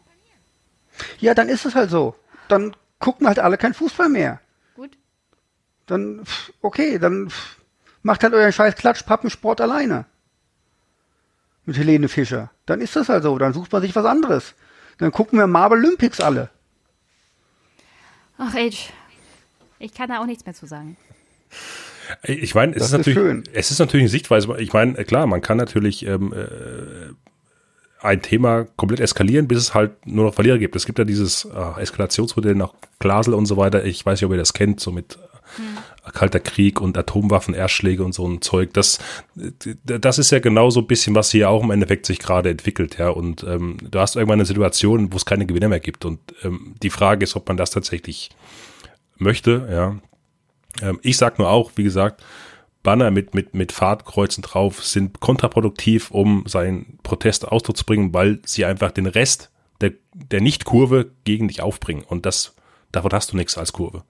Ja, dann ist es halt so. Dann gucken halt alle kein Fußball mehr. Gut. Dann, okay, dann macht halt euren scheiß Klatschpappensport alleine. Mit Helene Fischer. Dann ist das halt so. Dann sucht man sich was anderes. Dann gucken wir Marvel Olympics alle. Ach, Age. Ich kann da auch nichts mehr zu sagen. Ich meine, es ist, ist natürlich, schön. es ist natürlich eine Sichtweise. Ich meine, klar, man kann natürlich ähm, äh, ein Thema komplett eskalieren, bis es halt nur noch Verlierer gibt. Es gibt ja dieses äh, Eskalationsmodell nach Glasel und so weiter. Ich weiß nicht, ob ihr das kennt, so mit äh, Kalter Krieg und Atomwaffen, Erstschläge und so ein Zeug. Das, das ist ja genau so ein bisschen, was hier auch im Endeffekt sich gerade entwickelt, ja. Und ähm, du hast irgendwann eine Situation, wo es keine Gewinner mehr gibt. Und ähm, die Frage ist, ob man das tatsächlich möchte, ja. Ähm, ich sag nur auch, wie gesagt, Banner mit, mit, mit Fahrtkreuzen drauf sind kontraproduktiv, um seinen Protest Ausdruck zu bringen, weil sie einfach den Rest der, der Nicht-Kurve gegen dich aufbringen. Und das, davon hast du nichts als Kurve.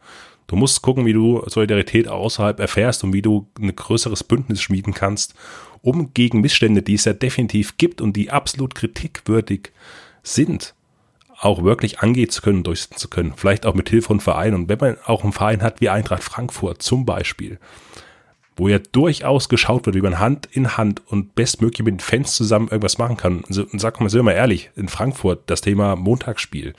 Du musst gucken, wie du Solidarität außerhalb erfährst und wie du ein größeres Bündnis schmieden kannst, um gegen Missstände, die es ja definitiv gibt und die absolut kritikwürdig sind, auch wirklich angehen zu können, durchsetzen zu können. Vielleicht auch mit Hilfe von Vereinen. Und wenn man auch einen Verein hat wie Eintracht Frankfurt zum Beispiel, wo ja durchaus geschaut wird, wie man Hand in Hand und bestmöglich mit den Fans zusammen irgendwas machen kann. Also, sag mal, sind wir mal ehrlich, in Frankfurt das Thema Montagsspiel,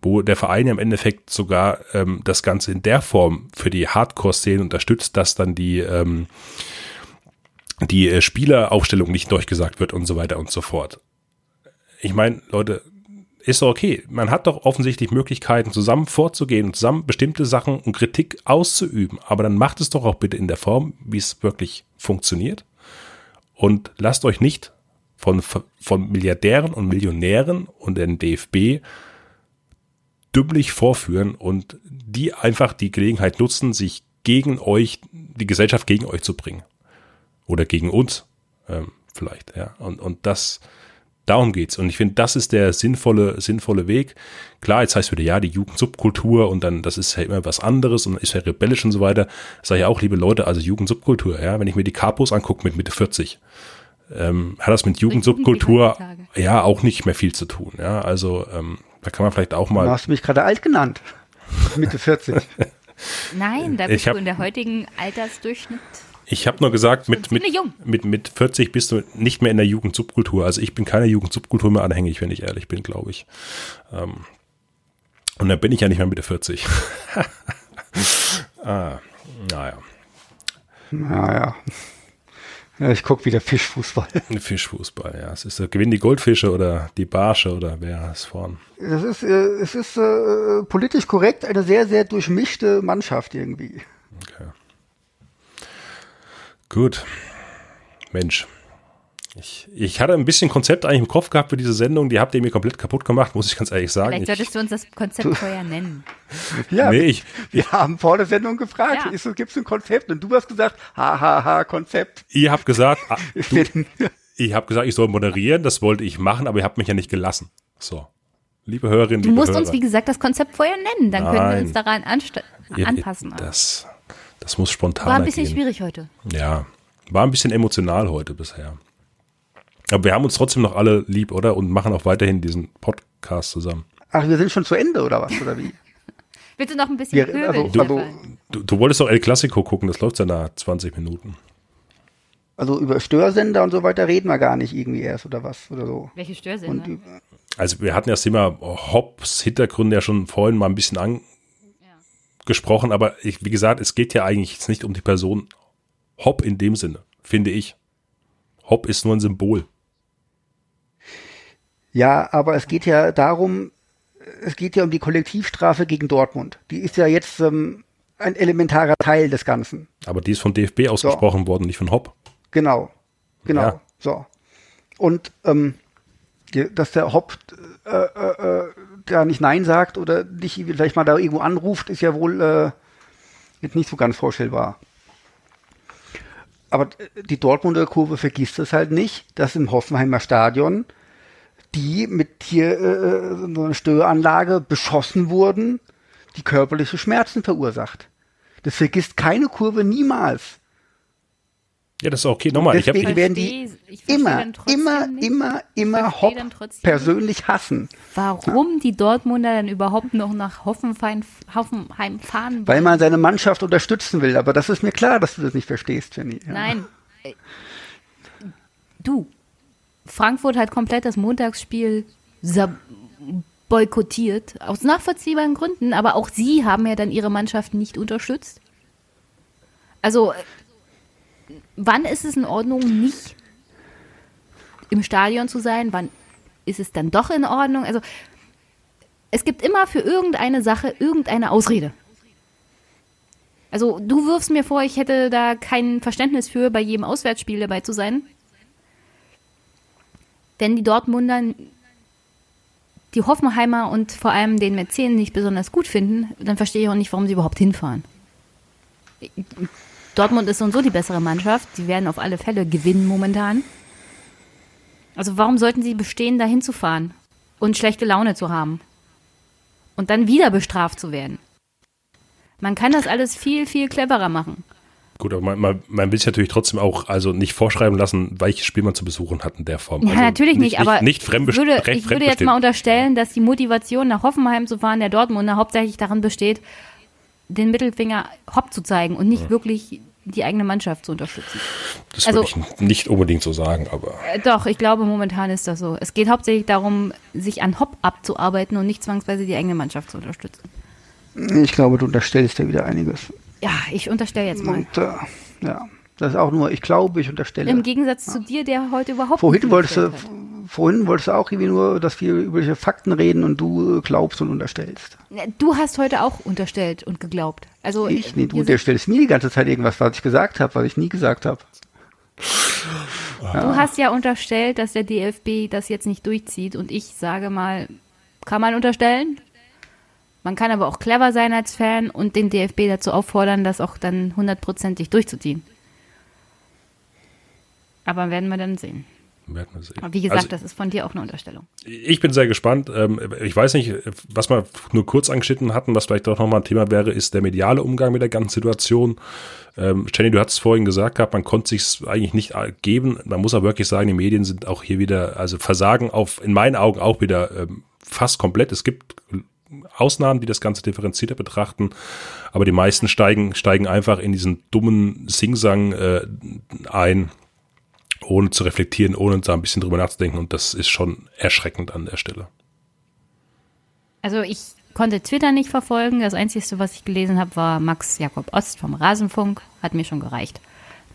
wo der Verein ja im Endeffekt sogar ähm, das Ganze in der Form für die Hardcore-Szene unterstützt, dass dann die, ähm, die äh, Spieleraufstellung nicht durchgesagt wird und so weiter und so fort. Ich meine, Leute, ist doch okay. Man hat doch offensichtlich Möglichkeiten, zusammen vorzugehen und zusammen bestimmte Sachen und Kritik auszuüben. Aber dann macht es doch auch bitte in der Form, wie es wirklich funktioniert. Und lasst euch nicht von, von Milliardären und Millionären und den DFB dümmlich vorführen und die einfach die Gelegenheit nutzen, sich gegen euch, die Gesellschaft gegen euch zu bringen. Oder gegen uns, ähm, vielleicht, ja. Und, und das, Darum geht's. Und ich finde, das ist der sinnvolle, sinnvolle Weg. Klar, jetzt heißt wieder, ja, die Jugendsubkultur und dann, das ist ja immer was anderes und ist ja rebellisch und so weiter. Sag ich auch, liebe Leute, also Jugendsubkultur, ja, wenn ich mir die Kapos angucke mit Mitte 40, ähm, hat das mit Jugendsubkultur ja auch nicht mehr viel zu tun. Ja, also ähm, da kann man vielleicht auch mal. Du hast mich gerade alt genannt. Mitte 40. Nein, da Ich bist hab- du in der heutigen Altersdurchschnitt. Ich habe nur gesagt, mit, mit, mit, mit 40 bist du nicht mehr in der Jugendsubkultur. Also ich bin keiner Jugendsubkultur mehr anhängig, wenn ich ehrlich bin, glaube ich. Ähm, und dann bin ich ja nicht mehr Mitte 40. ah, naja, Naja. Ja, ich guck wieder Fischfußball. Fischfußball, ja. Es ist, äh, gewinnen die Goldfische oder die Barsche oder wer ist vorn? Das ist, äh, es ist äh, politisch korrekt eine sehr, sehr durchmischte Mannschaft irgendwie. Okay. Gut. Mensch. Ich, ich hatte ein bisschen Konzept eigentlich im Kopf gehabt für diese Sendung, die habt ihr mir komplett kaputt gemacht, muss ich ganz ehrlich sagen. Vielleicht Ich, solltest du uns das Konzept vorher nennen. Ja, nee, wir, ich, wir haben vor der Sendung gefragt, Ja. gibt es ein Konzept? Und du hast gesagt, hahaha, Konzept. ihr habt gesagt, ah, Ich du, ich habe gesagt, ich soll moderieren, das wollte ich machen, aber ihr habt mich ja nicht gelassen. So. Liebe Hörerinnen, Du liebe musst Hörer. uns, wie gesagt, das Konzept vorher nennen. Dann können wir Nein. uns daran anpassen. Das, das muss spontan War ein bisschen gehen. schwierig heute. Ja, war ein bisschen emotional heute bisher. Aber wir haben uns trotzdem noch alle lieb, oder? Und machen auch weiterhin diesen Podcast zusammen. ach, wir sind schon zu Ende, oder was? Oder wie? Willst du noch ein bisschen Ja, pöbeln, also- also- Du, du wolltest doch El Clasico gucken, das läuft ja nach 20 Minuten. Also über Störsender und so weiter reden wir gar nicht irgendwie erst, oder was? Oder so. Welche Und Störsender? die- Also wir hatten ja das Thema Hobbs Hintergründe ja schon vorhin mal ein bisschen angesprochen, aber ich, wie gesagt, es geht ja eigentlich jetzt nicht um die Person Hopp in dem Sinne, finde ich. Hopp ist nur ein Symbol. Ja, aber es geht ja darum, es geht ja um die Kollektivstrafe gegen Dortmund. Die ist ja jetzt ähm, ein elementarer Teil des Ganzen. Aber die ist von DFB ausgesprochen worden, nicht von Hopp. Genau. Genau. Ja. So. Und ähm, dass der Hopp äh, äh, äh, da nicht Nein sagt oder nicht vielleicht mal da irgendwo anruft, ist ja wohl äh, jetzt nicht so ganz vorstellbar. Aber die Dortmunder Kurve vergisst es halt nicht, dass im Hoffenheimer Stadion die mit hier äh, so einer Störanlage beschossen wurden, die körperliche Schmerzen verursacht. Das vergisst keine Kurve niemals. Ja, das ist okay. Nochmal, ich Deswegen habe werden die ich immer, immer, nicht. immer, immer Hopp persönlich hassen. Warum die Dortmunder dann überhaupt noch nach Hoffenheim, Hoffenheim fahren wollen? Weil man seine Mannschaft unterstützen will. Aber das ist mir klar, dass du das nicht verstehst, Jenny. Ja. Nein. Du, Frankfurt hat komplett das Montagsspiel boykottiert, aus nachvollziehbaren Gründen, aber auch sie haben ja dann ihre Mannschaft nicht unterstützt. Also, äh, wann ist es in Ordnung, nicht im Stadion zu sein? Wann ist es dann doch in Ordnung? Also, es gibt immer für irgendeine Sache irgendeine Ausrede. Also, du wirfst mir vor, ich hätte da kein Verständnis für, bei jedem Auswärtsspiel dabei zu sein. Wenn die Dortmunder die Hoffenheimer und vor allem den Mäzen nicht besonders gut finden, dann verstehe ich auch nicht, warum sie überhaupt hinfahren. Dortmund ist so und so die bessere Mannschaft. Die werden auf alle Fälle gewinnen momentan. Also warum sollten sie bestehen, da hinzufahren und schlechte Laune zu haben? Und dann wieder bestraft zu werden? Man kann das alles viel, viel cleverer machen. Gut, aber man, man, man will sich natürlich trotzdem auch also nicht vorschreiben lassen, welches Spiel man zu besuchen hat in der Form. Ja, also natürlich nicht, aber nicht, fremd ich würde, ich würde jetzt mal unterstellen, dass die Motivation nach Hoffenheim zu fahren, der Dortmunder hauptsächlich darin besteht, den Mittelfinger hopp zu zeigen und nicht wirklich die eigene Mannschaft zu unterstützen. Das also- würde ich nicht unbedingt so sagen, aber Äh, Doch, ich glaube, momentan ist das so. Es geht hauptsächlich darum, sich an Hopp abzuarbeiten und nicht zwangsweise die eigene Mannschaft zu unterstützen. Ich glaube, du unterstellst da wieder einiges. Ja, ich unterstelle jetzt mal. Und äh, ja, das ist auch nur, ich glaube, ich unterstelle. Im Gegensatz zu dir, der heute überhaupt Vorhin nicht wolltest, du. Vorhin wolltest du auch irgendwie nur, dass wir über Fakten reden und du äh, glaubst und unterstellst. Du hast heute auch unterstellt und geglaubt. Also Ich, nee, du unterstellst mir die ganze Zeit irgendwas, was ich gesagt habe, was ich nie gesagt habe. Du hast ja unterstellt, dass der DFB das jetzt nicht durchzieht und ich sage mal, kann man unterstellen? Man kann aber auch clever sein als Fan und den DFB dazu auffordern, das auch dann hundertprozentig durchzuziehen. Aber werden wir dann sehen. Werden wir sehen. Wie gesagt, Also, das ist von dir auch eine Unterstellung. Ich bin sehr gespannt. Ähm, Ich weiß nicht, was wir nur kurz angeschnitten hatten, was vielleicht auch nochmal ein Thema wäre, ist der mediale Umgang mit der ganzen Situation. Ähm, Jenny, du hattest vorhin gesagt gehabt, man konnte sich eigentlich nicht geben. Man muss aber wirklich sagen, die Medien sind auch hier wieder, also versagen auf, in meinen Augen auch wieder ähm, fast komplett. Es gibt Ausnahmen, die das Ganze differenzierter betrachten, aber die meisten steigen, steigen einfach in diesen dummen Singsang äh, ein, ohne zu reflektieren, ohne da ein bisschen drüber nachzudenken. Und das ist schon erschreckend an der Stelle. Also ich konnte Twitter nicht verfolgen. Das Einzige, was ich gelesen habe, war Max Jakob Ost vom Rasenfunk. Hat mir schon gereicht.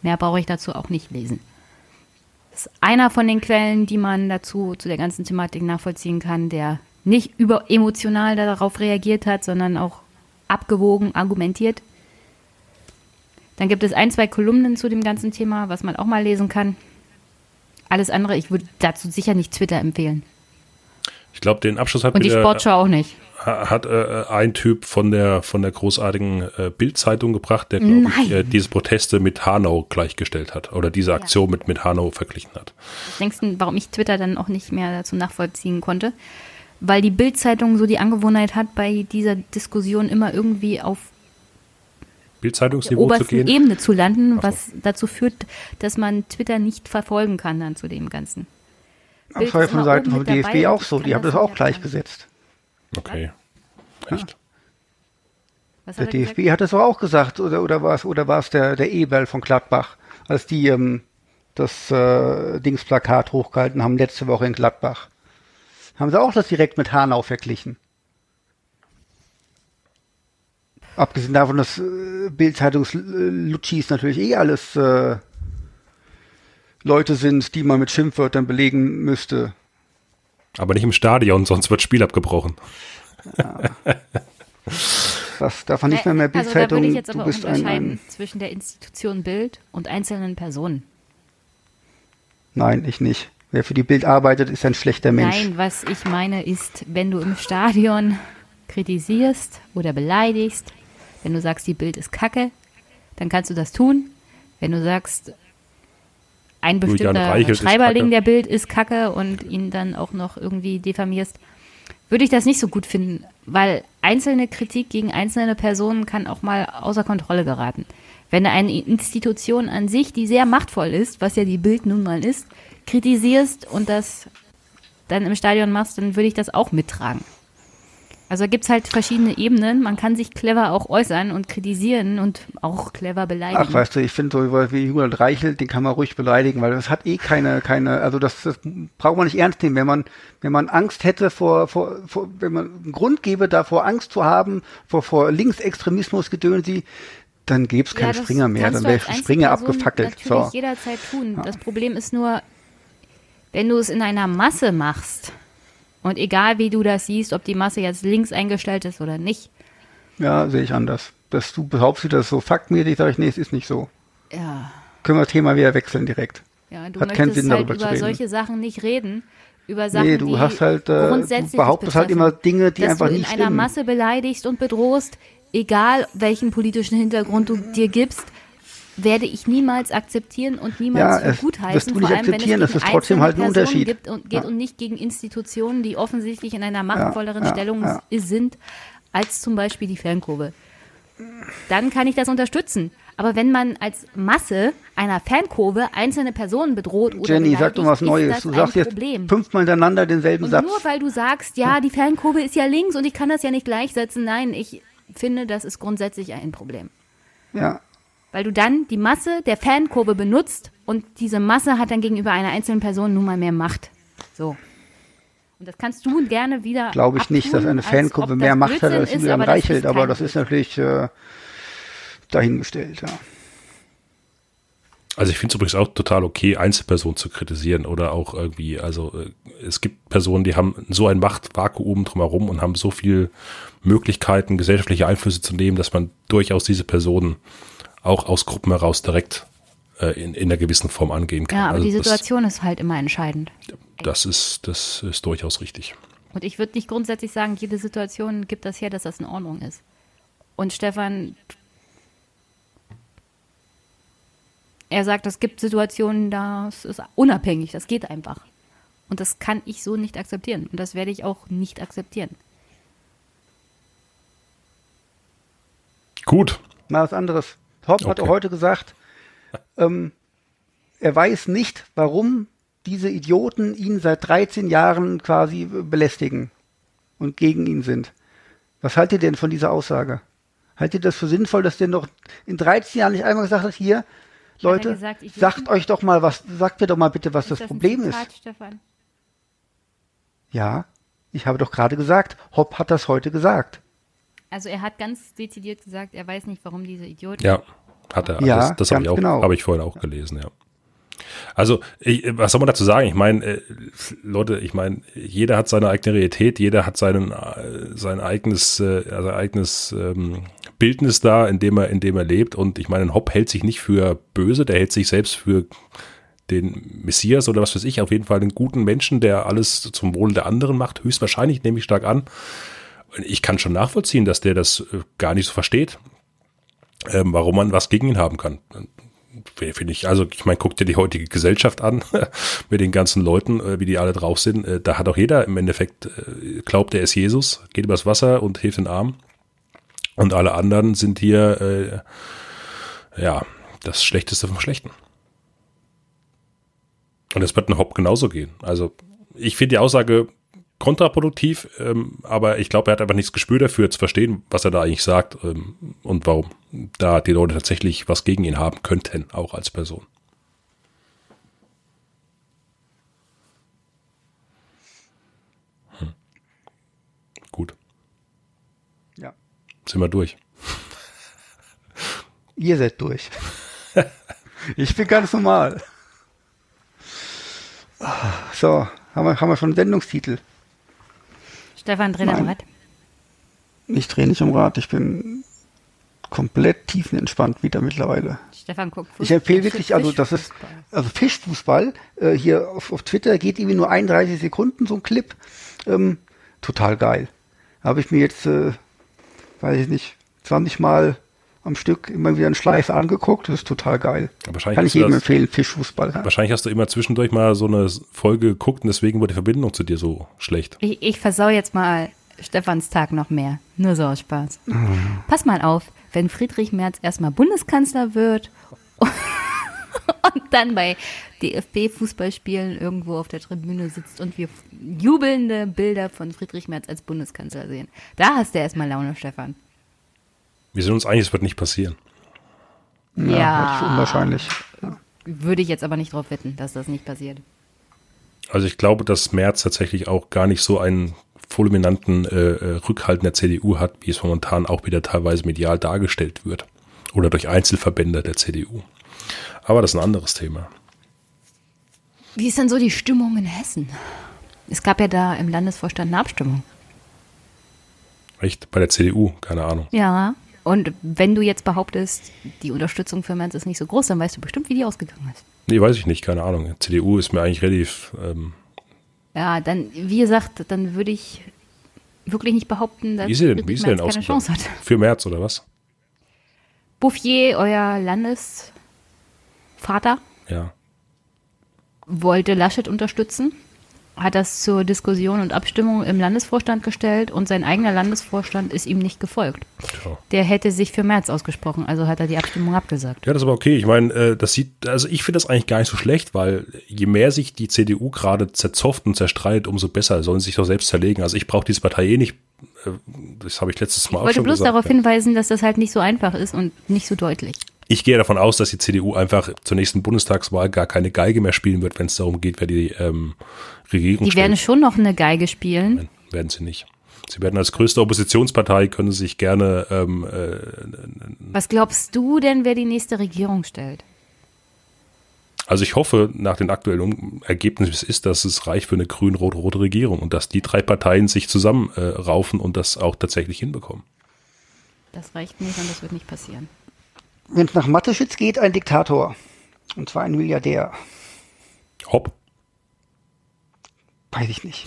Mehr brauche ich dazu auch nicht lesen. Das ist einer von den Quellen, die man dazu zu der ganzen Thematik nachvollziehen kann, der nicht über emotional darauf reagiert hat, sondern auch abgewogen argumentiert. Dann gibt es ein, zwei Kolumnen zu dem ganzen Thema, was man auch mal lesen kann. Alles andere, ich würde dazu sicher nicht Twitter empfehlen. Ich glaube, den Abschluss hat Und die wieder, Sportschau auch nicht. hat äh, ein Typ von der von der großartigen äh, Bild-Zeitung gebracht, der glaube ich äh, diese Proteste mit Hanau gleichgestellt hat oder diese Aktion mit mit Hanau verglichen hat. denkst du, warum ich Twitter dann auch nicht mehr dazu nachvollziehen konnte? Weil die Bild-Zeitung so die Angewohnheit hat, bei dieser Diskussion immer irgendwie auf Bild-Zeitungsniveau zu gehen. Ebene zu landen, Ach so. was dazu führt, dass man Twitter nicht verfolgen kann dann zu dem Ganzen. Das war ja von Seiten vom DFB dabei auch so. Die haben das das auch gleichgesetzt. Okay. Echt? Was Der hat er gesagt? DFB hat es doch auch gesagt, oder, oder war es, oder war es der, der Eberl von Gladbach, als die ähm, das äh, Dingsplakat hochgehalten haben letzte Woche in Gladbach. Haben sie auch das direkt mit Hanau verglichen. Abgesehen davon, dass äh, Bildzeitungs-Lutschis natürlich eh alles äh, Leute sind, die man mit Schimpfwörtern belegen müsste. Aber nicht im Stadion, sonst wird Spiel abgebrochen. Das darf man nicht mehr mehr also da Bildzeitung. würde ich jetzt du aber bist ein, unterscheiden ein zwischen der Institution Bild und einzelnen Personen. Nein, ich nicht. Wer für die Bild arbeitet, ist ein schlechter Mensch. Nein, was ich meine ist, wenn du im Stadion kritisierst oder beleidigst, wenn du sagst, die Bild ist kacke, dann kannst du das tun. Wenn du sagst, ein bestimmter Schreiberling der Bild ist kacke und ihn dann auch noch irgendwie diffamierst, würde ich das nicht so gut finden, weil einzelne Kritik gegen einzelne Personen kann auch mal außer Kontrolle geraten. Wenn du eine Institution an sich, die sehr machtvoll ist, was ja die Bild nun mal ist, kritisierst und das dann im Stadion machst, dann würde ich das auch mittragen. Also da gibt es halt verschiedene Ebenen. Man kann sich clever auch äußern und kritisieren und auch clever beleidigen. Ach, weißt du, ich finde so wie Julian Reichelt, den kann man ruhig beleidigen, weil das hat eh keine, keine, also das, das braucht man nicht ernst nehmen. Wenn man, wenn man Angst hätte vor, vor, vor wenn man einen Grund gäbe, davor Angst zu haben, vor, vor Linksextremismus gedönsi, dann gäbe es keinen Ja, das Springer mehr, dann wäre Springer abgefackelt. Natürlich So. jederzeit tun. Das Problem ist nur, wenn du es in einer Masse machst und egal wie du das siehst, ob die Masse jetzt links eingestellt ist oder nicht, Ja, sehe ich anders. Dass du behauptest, das so faktmäßig, sage ich, nee, es ist nicht so. ja, Können wir das Thema wieder wechseln direkt. ja du Hat keinen möchtest Sinn, halt darüber zu über reden. solche Sachen nicht reden. Über Sachen, nee, du die hast halt, äh, grundsätzlich du behauptest halt immer Dinge, die dass einfach du in nicht einer stimmen. Masse beleidigst und bedrohst, egal welchen politischen Hintergrund du dir gibst, werde ich niemals akzeptieren und niemals Ja, für es- gut das heißen, tue ich vor allem wenn es akzeptieren, gegen das ist trotzdem halt ein Personen Unterschied. gibt und geht Ja. und nicht gegen Institutionen, die offensichtlich in einer machtvolleren ja, Stellung sind als zum Beispiel die Fankurve. Dann kann ich das unterstützen. Aber wenn man als Masse einer Fankurve einzelne Personen bedroht oder Jenny, sag doch was Neues. Du das sagst jetzt Problem. fünfmal hintereinander denselben Und Satz. nur weil du sagst, ja, die Fankurve ist ja links und ich kann das ja nicht gleichsetzen, nein, ich finde, das ist grundsätzlich ein Problem. Ja, Weil du dann die Masse der Fankurve benutzt und diese Masse hat dann gegenüber einer einzelnen Person nun mal mehr Macht. So. Und das kannst du gerne wieder. glaube ich nicht, dass abtun, eine Fankurve mehr Macht hat als Julian aber das Reichelt, aber das ist natürlich äh, dahingestellt, ja. Also ich finde es übrigens auch total okay, Einzelpersonen zu kritisieren oder auch irgendwie, also äh, es gibt Personen, die haben so ein Machtvakuum drumherum und haben so viel Möglichkeiten, gesellschaftliche Einflüsse zu nehmen, dass man durchaus diese Personen auch aus Gruppen heraus direkt äh, in, in einer gewissen Form angehen kann. Ja, aber also die das, Situation ist halt immer entscheidend. das ist, das ist durchaus richtig. Und ich würde nicht grundsätzlich sagen, jede Situation gibt das her, dass das in Ordnung ist. Und Stefan, er sagt, es gibt Situationen, das ist unabhängig, das geht einfach. Und das kann ich so nicht akzeptieren. Und das werde ich auch nicht akzeptieren. Gut. Mal was anderes. Hopp hat Okay. auch heute gesagt, ähm, er weiß nicht, warum diese Idioten ihn seit 13 Jahren quasi belästigen und gegen ihn sind. Was haltet ihr denn von dieser Aussage? Haltet ihr das für sinnvoll, dass der noch in 13 Jahren nicht einmal gesagt hat, hier, Leute, gesagt, sagt euch doch mal was, sagt mir doch mal bitte, was Ist das, ein Problem Zitat, ist. Stefan? Ja, ich habe doch gerade gesagt, Hopp hat das heute gesagt. Also er hat ganz dezidiert gesagt, er weiß nicht, warum diese Idioten. Ja, hat er. Ja, das das habe ganz ich, auch genau. habe ich vorhin auch gelesen, ja. Also, ich, was soll man dazu sagen? Ich meine, äh, Leute, ich meine, jeder hat seine eigene Realität, jeder hat seinen, äh, sein eigenes, äh, sein eigenes ähm, Bildnis da, in dem er, in dem er lebt. Und ich meine, ein Hopp hält sich nicht für böse, der hält sich selbst für den Messias oder was weiß ich, auf jeden Fall einen guten Menschen, der alles zum Wohle der anderen macht, höchstwahrscheinlich, nehme ich stark an. Ich kann schon nachvollziehen, dass der das äh, gar nicht so versteht, ähm, warum man was gegen ihn haben kann. Finde ich, also ich meine, guck dir die heutige Gesellschaft an, mit den ganzen Leuten, äh, wie die alle drauf sind. Äh, da hat auch jeder im Endeffekt, äh, glaubt, er ist Jesus, geht übers Wasser und hilft den Armen. Und alle anderen sind hier, äh, ja, das Schlechteste vom Schlechten. Und es wird ein Hopp genauso gehen. Also ich finde die Aussage kontraproduktiv, ähm, aber ich glaube, er hat einfach nichts Gespür dafür zu verstehen, was er da eigentlich sagt ähm, und warum da die Leute tatsächlich was gegen ihn haben könnten, auch als Person. Hm. Gut, Ja. sind wir durch. Ihr seid durch. ich bin ganz normal. So, haben wir, haben wir schon einen Sendungstitel. Stefan, dreh am. Rad. Ich drehe nicht um Rad, ich bin komplett tiefenentspannt wieder mittlerweile. Stefan guckt Ich empfehle wirklich, also das ist, Fischfußball. also Fischfußball, äh, hier auf, auf Twitter geht irgendwie nur 31 Sekunden so ein Clip. Ähm, total geil. Habe ich mir jetzt, äh, weiß ich nicht, 20 Mal am Stück immer wieder einen Schleife angeguckt. Das ist total geil. Kann hast ich du jedem das- empfehlen, Fischfußball. Ja. Wahrscheinlich hast du immer zwischendurch mal so eine Folge geguckt und deswegen wurde die Verbindung zu dir so schlecht. Ich, ich versau jetzt mal Stefans Tag noch mehr. Nur so aus Spaß. Pass mal auf, wenn Friedrich Merz erstmal Bundeskanzler wird und dann bei DFB-Fußballspielen irgendwo auf der Tribüne sitzt und wir jubelnde Bilder von Friedrich Merz als Bundeskanzler sehen. Da hast du erstmal Laune, Stefan. Wir sind uns einig, es wird nicht passieren. Ja, Ja. unwahrscheinlich. Würde ich jetzt aber nicht drauf wetten, dass das nicht passiert. Also ich glaube, dass Merz tatsächlich auch gar nicht so einen fulminanten äh, äh, Rückhalt in der CDU hat, wie es momentan auch wieder teilweise medial dargestellt wird. Oder durch Einzelverbände der CDU. Aber das ist ein anderes Thema. Wie ist denn so die Stimmung in Hessen? Es gab ja da im Landesvorstand eine Abstimmung. Echt? Bei der CDU? Keine Ahnung. Ja. Und wenn du jetzt behauptest, die Unterstützung für Merz ist nicht so groß, dann weißt du bestimmt, wie die ausgegangen ist. Nee, weiß ich nicht, keine Ahnung. CDU ist mir eigentlich relativ, ähm, Ja, dann, wie gesagt, dann würde ich wirklich nicht behaupten, dass wie ist sie denn, wie ist sie denn Merz keine? Chance hat. Für März oder was? Bouffier, euer Landesvater, Ja. wollte Laschet unterstützen, hat das zur Diskussion und Abstimmung im Landesvorstand gestellt und sein eigener Landesvorstand ist ihm nicht gefolgt. Tja. Der hätte sich für März ausgesprochen, also hat er die Abstimmung abgesagt. Ja, das ist aber okay. Ich meine, äh, das sieht, also ich finde das eigentlich gar nicht so schlecht, weil je mehr sich die CDU gerade zerzofft und zerstreitet, umso besser. Sollen sie sich doch selbst zerlegen. Also ich brauche diese Partei eh nicht. Äh, Das habe ich letztes Mal Ich auch wollte schon bloß gesagt. darauf ja. hinweisen, dass das halt nicht so einfach ist und nicht so deutlich. Ich gehe davon aus, dass die CDU einfach zur nächsten Bundestagswahl gar keine Geige mehr spielen wird, wenn es darum geht, wer die ähm, Regierung Die werden stellt. schon noch eine Geige spielen. Nein, werden sie nicht. Sie werden als größte Oppositionspartei, können sich gerne ähm, äh, Was glaubst du denn, wer die nächste Regierung stellt? Also ich hoffe, nach den aktuellen Ergebnissen, ist, dass es reicht für eine grün-rot-rote Regierung und dass die drei Parteien sich zusammenraufen äh, und das auch tatsächlich hinbekommen. Das reicht nicht und das wird nicht passieren. Wenn es nach Mateschitz geht, ein Diktator. Und zwar ein Milliardär. Hopp. Weiß ich nicht.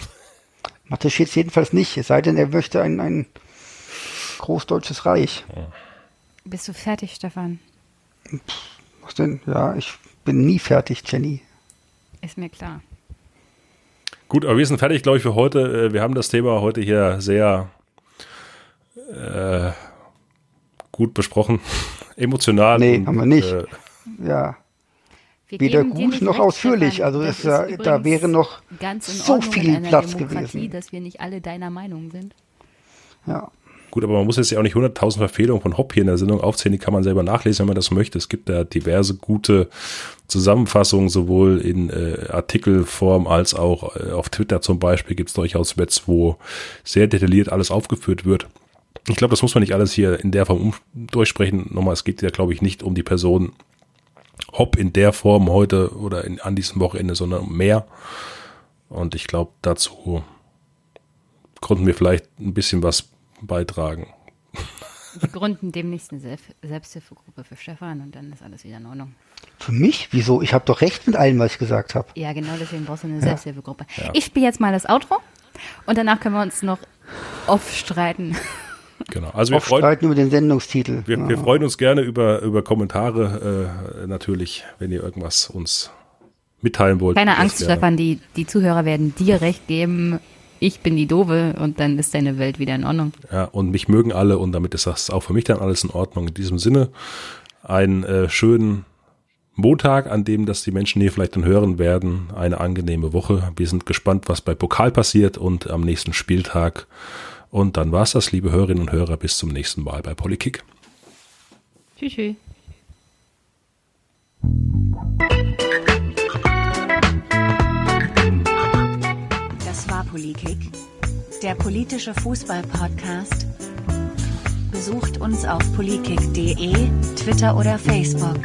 Mateschitz jedenfalls nicht, es sei denn, er möchte ein, ein großdeutsches Reich. Bist du fertig, Stefan? Was denn? Ja, ich bin nie fertig, Jenny. Ist mir klar. Gut, aber wir sind fertig, glaube ich, für heute. Äh, Wir haben das Thema heute hier sehr äh, gut besprochen. Emotional. Nee, und, haben wir nicht. Äh, Ja, Wir weder gut noch recht, ausführlich. Stefan. Also Das ja- ist da wäre noch ganz in so viel in einer Platz Demokratie, gewesen. dass wir nicht alle deiner Meinung sind. ja. Gut, aber man muss jetzt ja auch nicht 100.000 Verfehlungen von Hopp hier in der Sendung aufzählen. Die kann man selber nachlesen, wenn man das möchte. Es gibt da diverse gute Zusammenfassungen, sowohl in äh, Artikelform als auch äh, auf Twitter zum Beispiel gibt es durchaus Threads, wo sehr detailliert alles aufgeführt wird. Ich glaube, das muss man nicht alles hier in der Form um, durchsprechen. Nochmal, es geht ja, glaube ich, nicht um die Person Hopp in der Form heute oder in, an diesem Wochenende, sondern um mehr. Und ich glaube, dazu konnten wir vielleicht ein bisschen was beitragen. Wir gründen demnächst eine Selbst Selbsthilfegruppe für Stefan und dann ist alles wieder in Ordnung. Für mich? Wieso? Ich habe doch recht mit allem, was ich gesagt habe. Ja, genau deswegen brauchst du eine Selbsthilfegruppe. Ich spiele jetzt mal das Outro und danach können wir uns noch aufstreiten. Genau. Also wir freuen, Streiten über den Sendungstitel. wir, ja. wir freuen uns gerne über, über Kommentare, äh, natürlich, wenn ihr irgendwas uns mitteilen wollt. Keine Angst, Stefan, die, die Zuhörer werden dir recht geben. Ich bin die Dove und dann ist deine Welt wieder in Ordnung. Ja, und mich mögen alle und damit ist das auch für mich dann alles in Ordnung. In diesem Sinne, einen äh, schönen Montag, an dem das die Menschen hier vielleicht dann hören werden. Eine angenehme Woche. Wir sind gespannt, was bei Pokal passiert und am nächsten Spieltag. Und dann war's das, liebe Hörerinnen und Hörer. Bis zum nächsten Mal bei Polykick. Tschüss. tschüss. Das war Polikick, der politische Fußball-Podcast. Besucht uns auf polikick.de, Twitter oder Facebook.